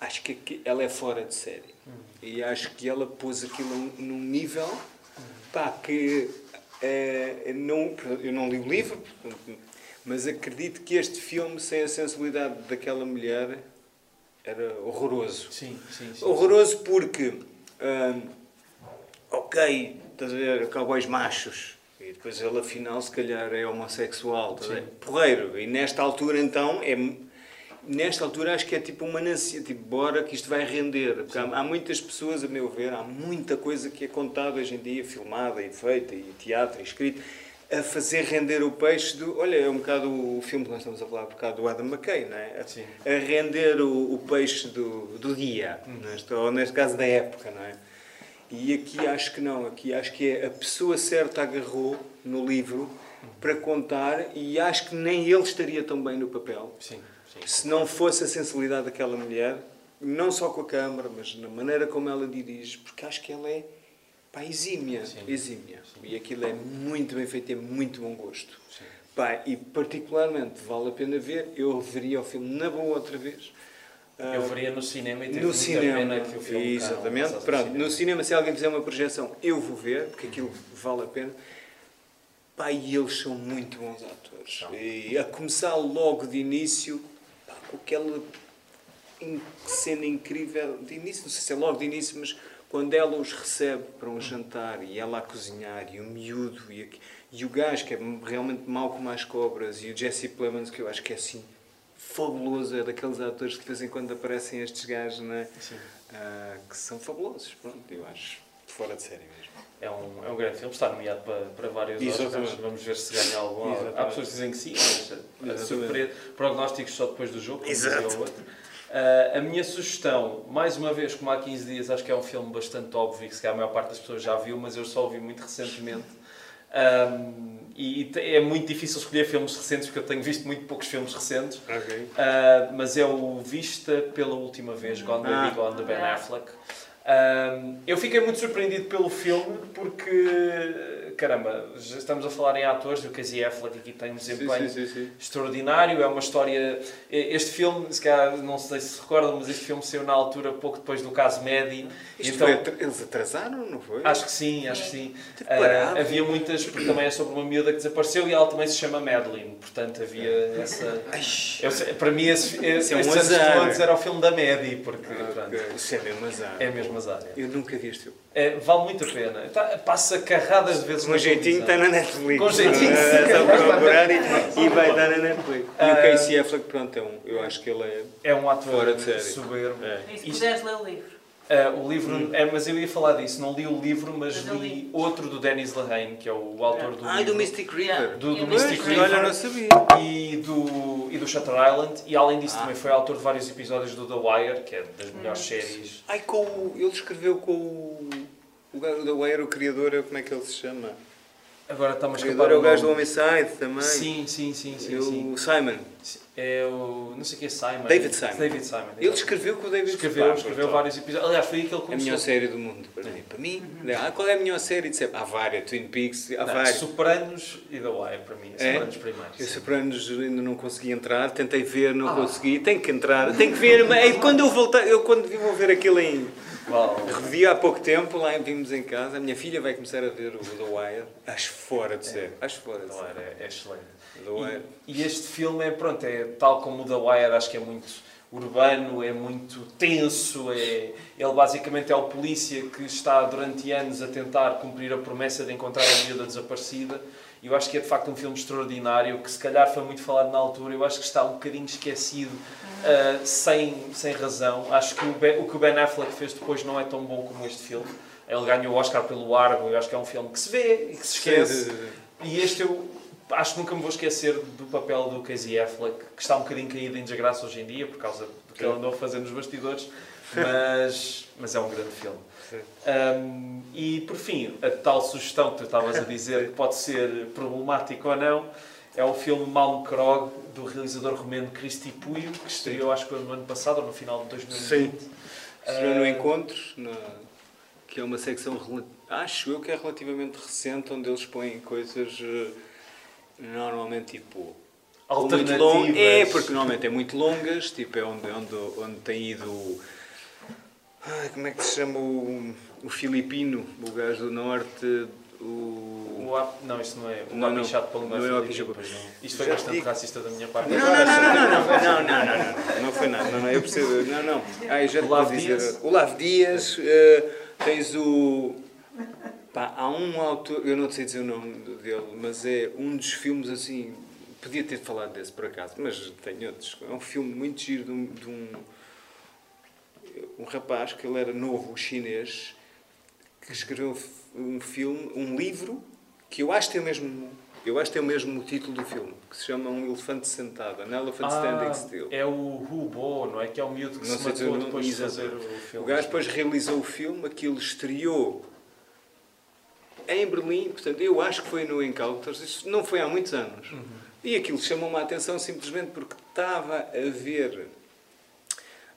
Speaker 2: acho que ela é fora de série hum. e acho que ela pôs aquilo num nível pá, que é, não, eu não li o livro, mas acredito que este filme, sem a sensibilidade daquela mulher, era horroroso.
Speaker 1: Sim, sim, sim.
Speaker 2: Horroroso porque, hum, ok, estás a ver, cowboys machos, e depois ele afinal se calhar é homossexual, porreiro. E nesta altura então é nesta altura acho que é tipo uma nancia, tipo, bora que isto vai render. Porque há, há, muitas pessoas, a meu ver, há muita coisa que é contada hoje em dia, filmada e feita, e teatro, e escrito, a fazer render o peixe do. Olha, é um bocado o filme que nós estamos a falar, um bocado do Adam McKay, não é? A,
Speaker 1: Sim.
Speaker 2: a render o, o peixe do, do dia, neste, ou neste caso da época, não é? E aqui acho que não, aqui acho que é a pessoa certa agarrou no livro para contar e acho que nem ele estaria tão bem no papel
Speaker 1: Sim, sim.
Speaker 2: se não fosse a sensibilidade daquela mulher, não só com a câmara, mas na maneira como ela dirige, porque acho que ela é pá, exímia,
Speaker 1: Sim.
Speaker 2: exímia. E aquilo é muito bem feito, é muito bom gosto.
Speaker 1: Sim.
Speaker 2: Pá, e particularmente vale a pena ver, eu veria o filme na boa outra vez. Ah,
Speaker 1: Eu veria no cinema e teve
Speaker 2: no cinema,
Speaker 1: pena que o filme não
Speaker 2: exatamente.
Speaker 1: no
Speaker 2: Pronto,
Speaker 1: cinema.
Speaker 2: no cinema, se alguém fizer uma projeção, eu vou ver, porque aquilo vale a pena. Pá, e eles são muito bons atores.
Speaker 1: São.
Speaker 2: E a começar logo de início, com aquela cena incrível, de início, não sei se é logo de início, mas quando ela os recebe para um jantar e ela a cozinhar, e o miúdo, e, aqui- e o gajo que é realmente mau como as cobras, e o Jesse Plemons, que eu acho que é assim fabuloso, é daqueles atores que de vez em quando aparecem estes gajos, é?
Speaker 1: Sim.
Speaker 2: Ah, que são fabulosos, pronto, eu acho fora de série mesmo.
Speaker 1: É um, é um grande filme, está nomeado para, para vários. Oscars. Vamos ver se ganha algum.
Speaker 2: Exatamente.
Speaker 1: Há pessoas que dizem que sim, mas
Speaker 2: Exatamente.
Speaker 1: surpresa, prognósticos só depois do jogo, como dizia
Speaker 2: Exato.
Speaker 1: o outro. Ah, a minha sugestão, mais uma vez, como há 15 dias, acho que é um filme bastante óbvio que se calhar a maior parte das pessoas já viu, mas eu só o vi muito recentemente. Ahm, e é muito difícil escolher filmes recentes porque eu tenho visto muito poucos filmes recentes.
Speaker 2: Ok.
Speaker 1: Uh, mas é o Vista pela última vez, Gone Baby
Speaker 2: Ah.
Speaker 1: Gone, de Ben Affleck. Um, eu fiquei muito surpreendido pelo filme porque, caramba, já estamos a falar em atores, o Casey Affleck aqui tem um desempenho
Speaker 2: Sim, sim,
Speaker 1: extraordinário, é uma história... Este filme, se calhar, não sei se se recordam, mas este filme saiu na altura, pouco depois do caso Medi.
Speaker 2: Isto
Speaker 1: então,
Speaker 2: foi eles atrasaram, não foi?
Speaker 1: Acho que sim, acho que sim. Ah,
Speaker 2: parado.
Speaker 1: havia muitas, porque também é sobre uma miúda que desapareceu e ela também se chama Madeline, portanto havia essa... Eu para mim, esse, esse,
Speaker 2: é um
Speaker 1: estes anos era o filme da Medi, porque pronto,
Speaker 2: ok. Isso é mesmo azar.
Speaker 1: é mesmo azar.
Speaker 2: Eu nunca vi este filme.
Speaker 1: É, vale muito a pena. Tá- passa carradas de vezes
Speaker 2: Com jeitinho está na Netflix.
Speaker 1: Com jeitinho,
Speaker 2: É
Speaker 1: sim.
Speaker 2: só procurar e, e vai estar na Netflix. E
Speaker 1: Ah.
Speaker 2: o Casey Affleck, pronto, é um, eu acho que ele é...
Speaker 1: É um ator
Speaker 2: Fora de série.
Speaker 1: soberbo.
Speaker 2: é.
Speaker 5: E se puderes ler o livro?
Speaker 1: Ah, o livro, é, mas eu ia falar disso, não li o livro, mas
Speaker 5: Mas
Speaker 1: li
Speaker 5: li.
Speaker 1: outro do Dennis Lehane, que é o autor do
Speaker 2: Ai,
Speaker 1: livro.
Speaker 2: do Mystic River.
Speaker 1: Do- do Mystic River.
Speaker 2: Olha, não sabia.
Speaker 1: e do, e do Shutter Island, e além disso
Speaker 2: Ah.
Speaker 1: também foi autor de vários episódios do The Wire, que é das melhores séries.
Speaker 2: Ai, com o... Ele escreveu com o... O Wire, o criador, como é que ele se chama?
Speaker 1: Agora está-me
Speaker 2: O
Speaker 1: a escapar
Speaker 2: é o
Speaker 1: o
Speaker 2: gajo do. Homicide também.
Speaker 1: Sim, sim, sim, sim,
Speaker 2: o
Speaker 1: sim.
Speaker 2: Simon.
Speaker 1: É o. não sei o que é Simon.
Speaker 2: David Simon.
Speaker 1: David Simon.
Speaker 2: Ele escreveu com o David
Speaker 1: escreveu,
Speaker 2: Simon.
Speaker 1: escreveu vários episódios. Aliás, foi aí que ele
Speaker 2: É a
Speaker 1: começou.
Speaker 2: melhor série do mundo, para mim. Para mim, ah, qual é a melhor série? Disse, há várias, Twin Peaks, há
Speaker 1: Não,
Speaker 2: várias.
Speaker 1: Sopranos e The Wire, para mim.
Speaker 2: É?
Speaker 1: Sopranos primeiro.
Speaker 2: Eu. Sopranos ainda não consegui entrar, tentei ver, não
Speaker 1: Ah.
Speaker 2: consegui, tenho que entrar, tenho que ver, mas quando eu voltar, eu quando vou ver aquilo em
Speaker 1: Uau.
Speaker 2: revi há pouco tempo, lá vimos em casa, a minha filha vai começar a ver o The Wire, acho fora de sério, acho fora de.
Speaker 1: Wire é, é excelente.
Speaker 2: The Wire.
Speaker 1: E, e este filme é, pronto, é tal como o The Wire, acho que é muito urbano, é muito tenso, é, ele basicamente é o polícia que está durante anos a tentar cumprir a promessa de encontrar a miúda desaparecida. E eu acho que é de facto um filme extraordinário, que se calhar foi muito falado na altura, eu acho que está um bocadinho esquecido, ah, sem, sem razão. Acho que o, Ben- o que o Ben Affleck fez depois não é tão bom como este filme. Ele ganhou o Oscar pelo Argo, eu acho que é um filme que se vê e que se esquece. E este eu acho que nunca me vou esquecer do papel do Casey Affleck, que está um bocadinho caído em desgraça hoje em dia, por causa do que ele andou a fazer nos bastidores, mas, mas é um grande filme.
Speaker 2: Sim.
Speaker 1: Um, e por fim, a tal sugestão que tu estavas a dizer que pode ser problemático ou não, é o filme Malmkrog, do realizador romeno Cristi Puio, que estreou acho que no ano passado, ou no final de 2020.
Speaker 2: Estreou no
Speaker 1: Ah,
Speaker 2: Encontro, na- que é uma secção, acho eu que é relativamente recente, onde eles põem coisas eh, normalmente tipo
Speaker 1: Alternativas.
Speaker 2: long- É, porque normalmente é muito longas, tipo é onde, onde, onde tem ido. Ai, como é que se chama o, o filipino, o gajo do norte, o.
Speaker 1: O ap- não, isto não é. O
Speaker 2: Não, não.
Speaker 1: Apichado pelo
Speaker 2: Não é o
Speaker 1: não. Isto foi
Speaker 2: Já
Speaker 1: bastante
Speaker 2: digo.
Speaker 1: racista da minha parte.
Speaker 2: Não, não, não, não, não, não, não, não, não, não, não foi nada, não, não, eu percebo, não, não. Ah, eu já vou dizer.
Speaker 1: Dias?
Speaker 2: Olavo Dias, eh, tens o. Pá, há um autor, eu não sei dizer o nome dele, mas é um dos filmes assim. Podia ter falado desse por acaso, mas tem outros. É um filme muito giro de um, de um, um rapaz que ele era novo, chinês, que escreveu um filme, um livro, que eu acho que tem o mesmo Eu acho que tem o mesmo título do filme, que se chama Um Elefante Sentado, An Elephant Standing Still.
Speaker 1: É o Hubo, não é? Que é o miúdo que
Speaker 2: Não
Speaker 1: se matou
Speaker 2: o
Speaker 1: depois de fazer o
Speaker 2: O
Speaker 1: filme.
Speaker 2: gajo depois realizou o filme, aquilo estreou em Berlim, portanto, eu acho que foi no Encounters, isso não foi há muitos anos.
Speaker 1: Uhum.
Speaker 2: E aquilo chamou-me a atenção simplesmente porque estava a ver,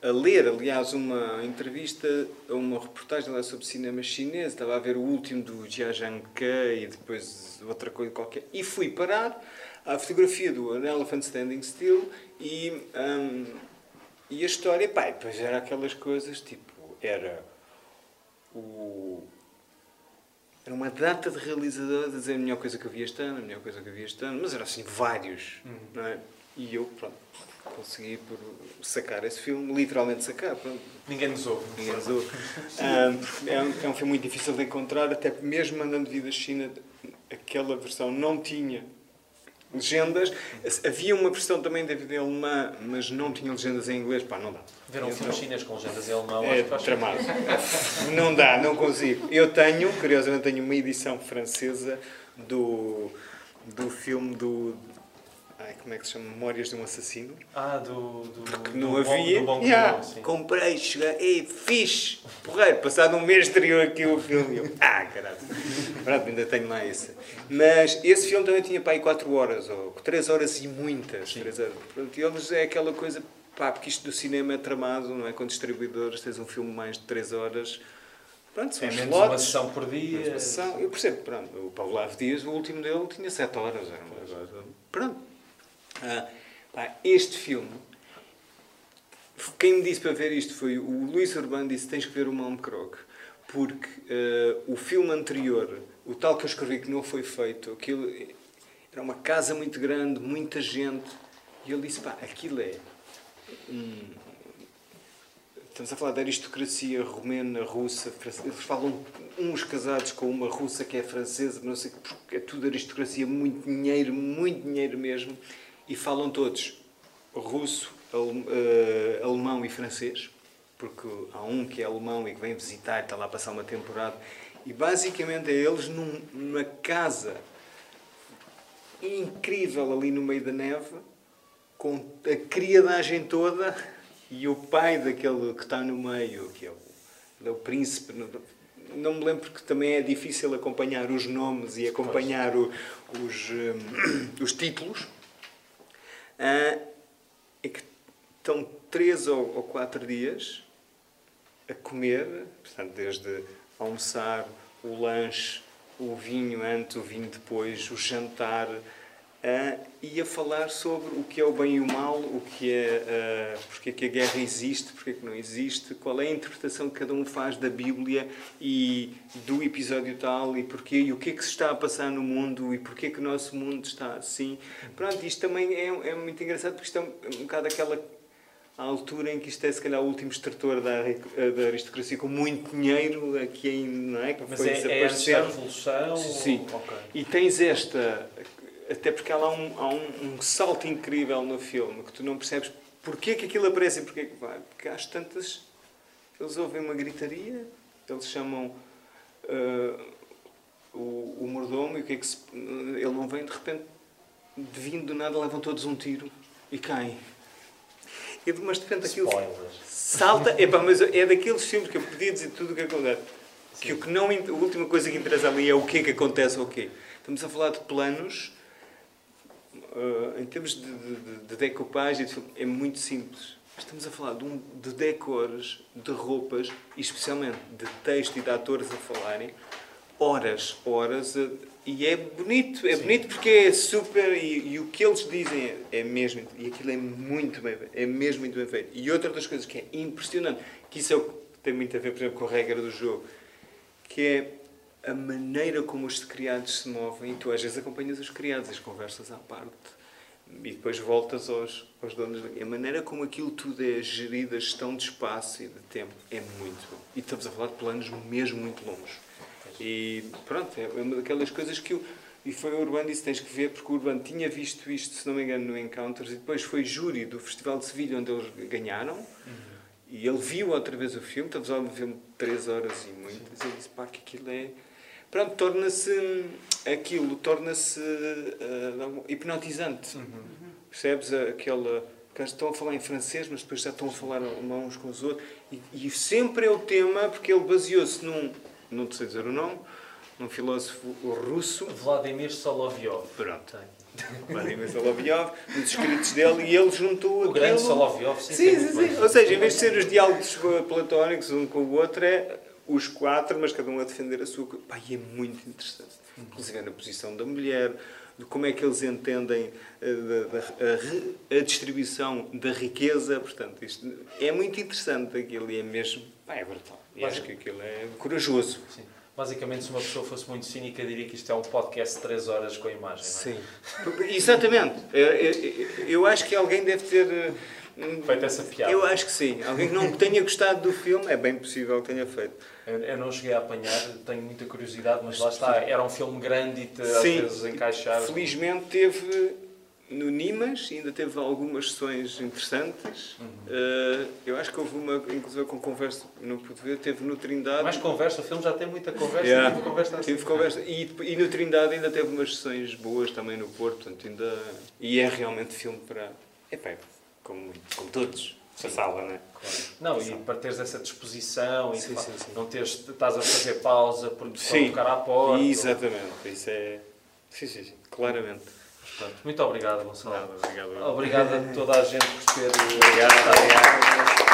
Speaker 2: a ler, aliás, uma entrevista, uma reportagem lá sobre cinema chinês, estava a ver o último do Jia Zhangke e depois outra coisa qualquer, e fui parar à fotografia do An Elephant Standing Still e, hum, e a história, pá, depois era aquelas coisas, tipo, era o era uma data de realizadores a dizer a melhor coisa que eu vi este ano, a melhor coisa que eu vi este ano, mas eram assim vários, não é? E eu, pronto, consegui por sacar esse filme, literalmente sacar, pronto,
Speaker 1: Ninguém nos ouve.
Speaker 2: ninguém nos ouve. Ahm, é, um, é um filme muito difícil de encontrar, até mesmo andando de vida China, aquela versão não tinha legendas. Havia uma versão também da vida alemã, mas não tinha legendas em inglês, pá, não dá.
Speaker 1: Ver um filme chinês com legendas em alemão,
Speaker 2: é tramado. Não dá, não consigo. Eu tenho, curiosamente, tenho uma edição francesa do, do filme do. Como é que se chama? Memórias de um Assassino.
Speaker 1: Ah, do, do,
Speaker 2: não
Speaker 1: bom-
Speaker 2: havia.
Speaker 1: do bom
Speaker 2: Yeah, comprei, cheguei, ei, fixe, porreiro. Passado um mês estreou aqui o filme. Eu, ah, caralho. Pronto, ainda tenho lá esse. Mas esse filme também tinha para aí 4 horas, ou 3 horas e muitas. 3 horas. Pronto, e eles é aquela coisa, pá, porque isto do cinema é tramado, não é? Com distribuidores, tens um filme mais de 3 horas. Pronto, são
Speaker 1: É
Speaker 2: os
Speaker 1: menos uma
Speaker 2: slots.
Speaker 1: sessão por dia.
Speaker 2: Uma sessão, eu percebo, pronto, o Paulo Lavo Dias, o último dele, tinha 7 horas. Era uma Pronto. Ah, este filme, quem me disse para ver isto foi o Luís Urbano, disse tens que ver o Malmkrog, porque ah, o filme anterior, o tal que eu escrevi que não foi feito, aquilo era uma casa muito grande, muita gente, e ele disse, pá, aquilo é um, Estamos a falar da aristocracia romena, russa, francesa. Eles falam uns casados com uma russa que é francesa, mas não sei porque é tudo aristocracia, muito dinheiro, muito dinheiro mesmo. E falam todos russo, eh, alemão e francês, porque há um que é alemão e que vem visitar, está lá a passar uma temporada. E basicamente é eles num- numa casa incrível ali no meio da neve, com a criadagem toda e o pai daquele que está no meio, que é o, é o príncipe. não- me lembro porque também é difícil acompanhar os nomes e acompanhar o- os, hum, os títulos. Ah, é que estão três ou, ou quatro dias a comer, portanto, desde almoçar, o lanche, o vinho antes, o vinho depois, o jantar, ah, e a falar sobre o que é o bem e o mal, o que é, ah, porque é que a guerra existe, porque é que não existe, qual é a interpretação que cada um faz da Bíblia e do episódio tal, e porquê, e o que é que se está a passar no mundo, e porquê que o nosso mundo está assim. Pronto, isto também é, é muito engraçado, porque isto é um, um bocado aquela à altura em que isto é se calhar o último extrator da, da aristocracia com muito dinheiro aqui ainda, não é? Que
Speaker 1: Mas
Speaker 2: foi
Speaker 1: é, é antes da
Speaker 2: desaparecendo.
Speaker 1: Revolução?
Speaker 2: Sim.
Speaker 1: Ok.
Speaker 2: E tens esta, até porque há lá um, há um, um salto incrível no filme que tu não percebes porquê que aquilo aparece e porquê que vai. Porque às tantas eles ouvem uma gritaria, eles chamam ah, o, o mordomo e o que é que se, ele não vem de repente, de vindo do nada, levam todos um tiro e caem. E, mas de repente aquilo
Speaker 1: Spoilers.
Speaker 2: salta. Epá, mas é daqueles filmes que eu podia dizer tudo o que acontece. Que o que não, a última coisa que interessa ali é o que é que acontece ou quê. Estamos a falar de planos, ah, em termos de, de, de- de decopagem, de filme, é muito simples. Estamos a falar de, um, de decores, de roupas, e especialmente de texto e de atores a falarem, horas, horas, a- e é bonito, é bonito porque é super, e, e o que eles dizem é, é mesmo, e aquilo é muito bem feito, é mesmo muito bem feito. E outra das coisas que é impressionante, que isso é o que tem muito a ver, por exemplo, com a regra do jogo, que é a maneira como os criados se movem, e tu às vezes acompanhas os criados, as conversas à parte, e depois voltas aos, aos donos. A maneira como aquilo tudo é gerido, a gestão de espaço e de tempo, é muito bom. E estamos a falar de planos mesmo muito longos. E pronto, é uma daquelas coisas que eu. E foi o Urbano disse: tens que ver, porque o Urbano tinha visto isto, se não me engano, no Encounters, e depois foi júri do Festival de Sevilha, onde eles ganharam. E ele viu outra vez o filme, estamos a ver um filme de 3 horas e muitas, e ele disse: pá, que aquilo é. Pronto, torna-se aquilo, torna-se uh, hipnotizante. Uhum. Percebes aquela que estão a falar em francês, mas depois já estão a falar uns com os outros. E, e sempre é o tema, porque ele baseou-se num, não sei dizer o nome, num filósofo russo.
Speaker 1: Vladimir Solovyov.
Speaker 2: Pronto. Vladimir Solovyov, nos escritos dele, e ele juntou
Speaker 1: o
Speaker 2: aquilo...
Speaker 1: grande Solovyov, sim.
Speaker 2: Sim, sim, sim. Ou seja, em vez de ser os diálogos platónicos um com o outro, é os quatro, mas cada um a defender a sua... Pá, e é muito interessante. Inclusive na posição da mulher, de como é que eles entendem a, a, a, a, distribuição da riqueza. Portanto, isto é muito interessante aquilo e é mesmo. Pá, é brutal. E acho que aquilo é corajoso.
Speaker 1: Sim. Basicamente, se uma pessoa fosse muito cínica, diria que isto é um podcast de 3 horas com a imagem.
Speaker 2: Sim. É? Exatamente. Eu, eu, eu, acho que alguém deve ter.
Speaker 1: Hum, feito essa piada.
Speaker 2: Eu acho que sim. Alguém que não tenha gostado do filme, é bem possível que tenha feito.
Speaker 1: Eu, eu não cheguei a apanhar, tenho muita curiosidade, mas lá está. Era um filme grande e te, às vezes encaixar.
Speaker 2: Felizmente teve no Nimas ainda teve algumas sessões interessantes. Uhum. Uh, eu acho que houve uma, inclusive com conversa, não pude ver, teve no Trindade.
Speaker 1: Mais conversa, o filme já tem muita conversa. Yeah. Teve conversa,
Speaker 2: assim. teve conversa. E, e no Trindade ainda teve umas sessões boas também no Porto. Portanto, ainda, e é realmente filme para. É pá, como, como todos. Sim. A sala, não é?
Speaker 1: Claro. Não, e para teres essa disposição e sim, sim, sim. não teres, estás a fazer pausa porque estão a tocar à porta.
Speaker 2: Exatamente, ou... isso é. Sim, sim, sim, claramente.
Speaker 1: Portanto, muito obrigado, Gonçalo.
Speaker 2: Nada, obrigado.
Speaker 1: Obrigado a toda a gente por ter.
Speaker 2: Obrigado, obrigado.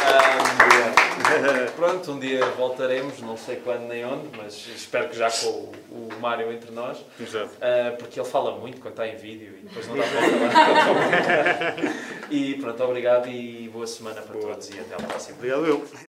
Speaker 1: Um, pronto, um dia voltaremos, não sei quando nem onde, mas espero que já com o, o Mário entre nós.
Speaker 2: Exato.
Speaker 1: Uh, porque ele fala muito quando está em vídeo e depois não dá para falar. e pronto, obrigado e boa semana para boa. todos e até à próxima.
Speaker 2: Obrigado, eu.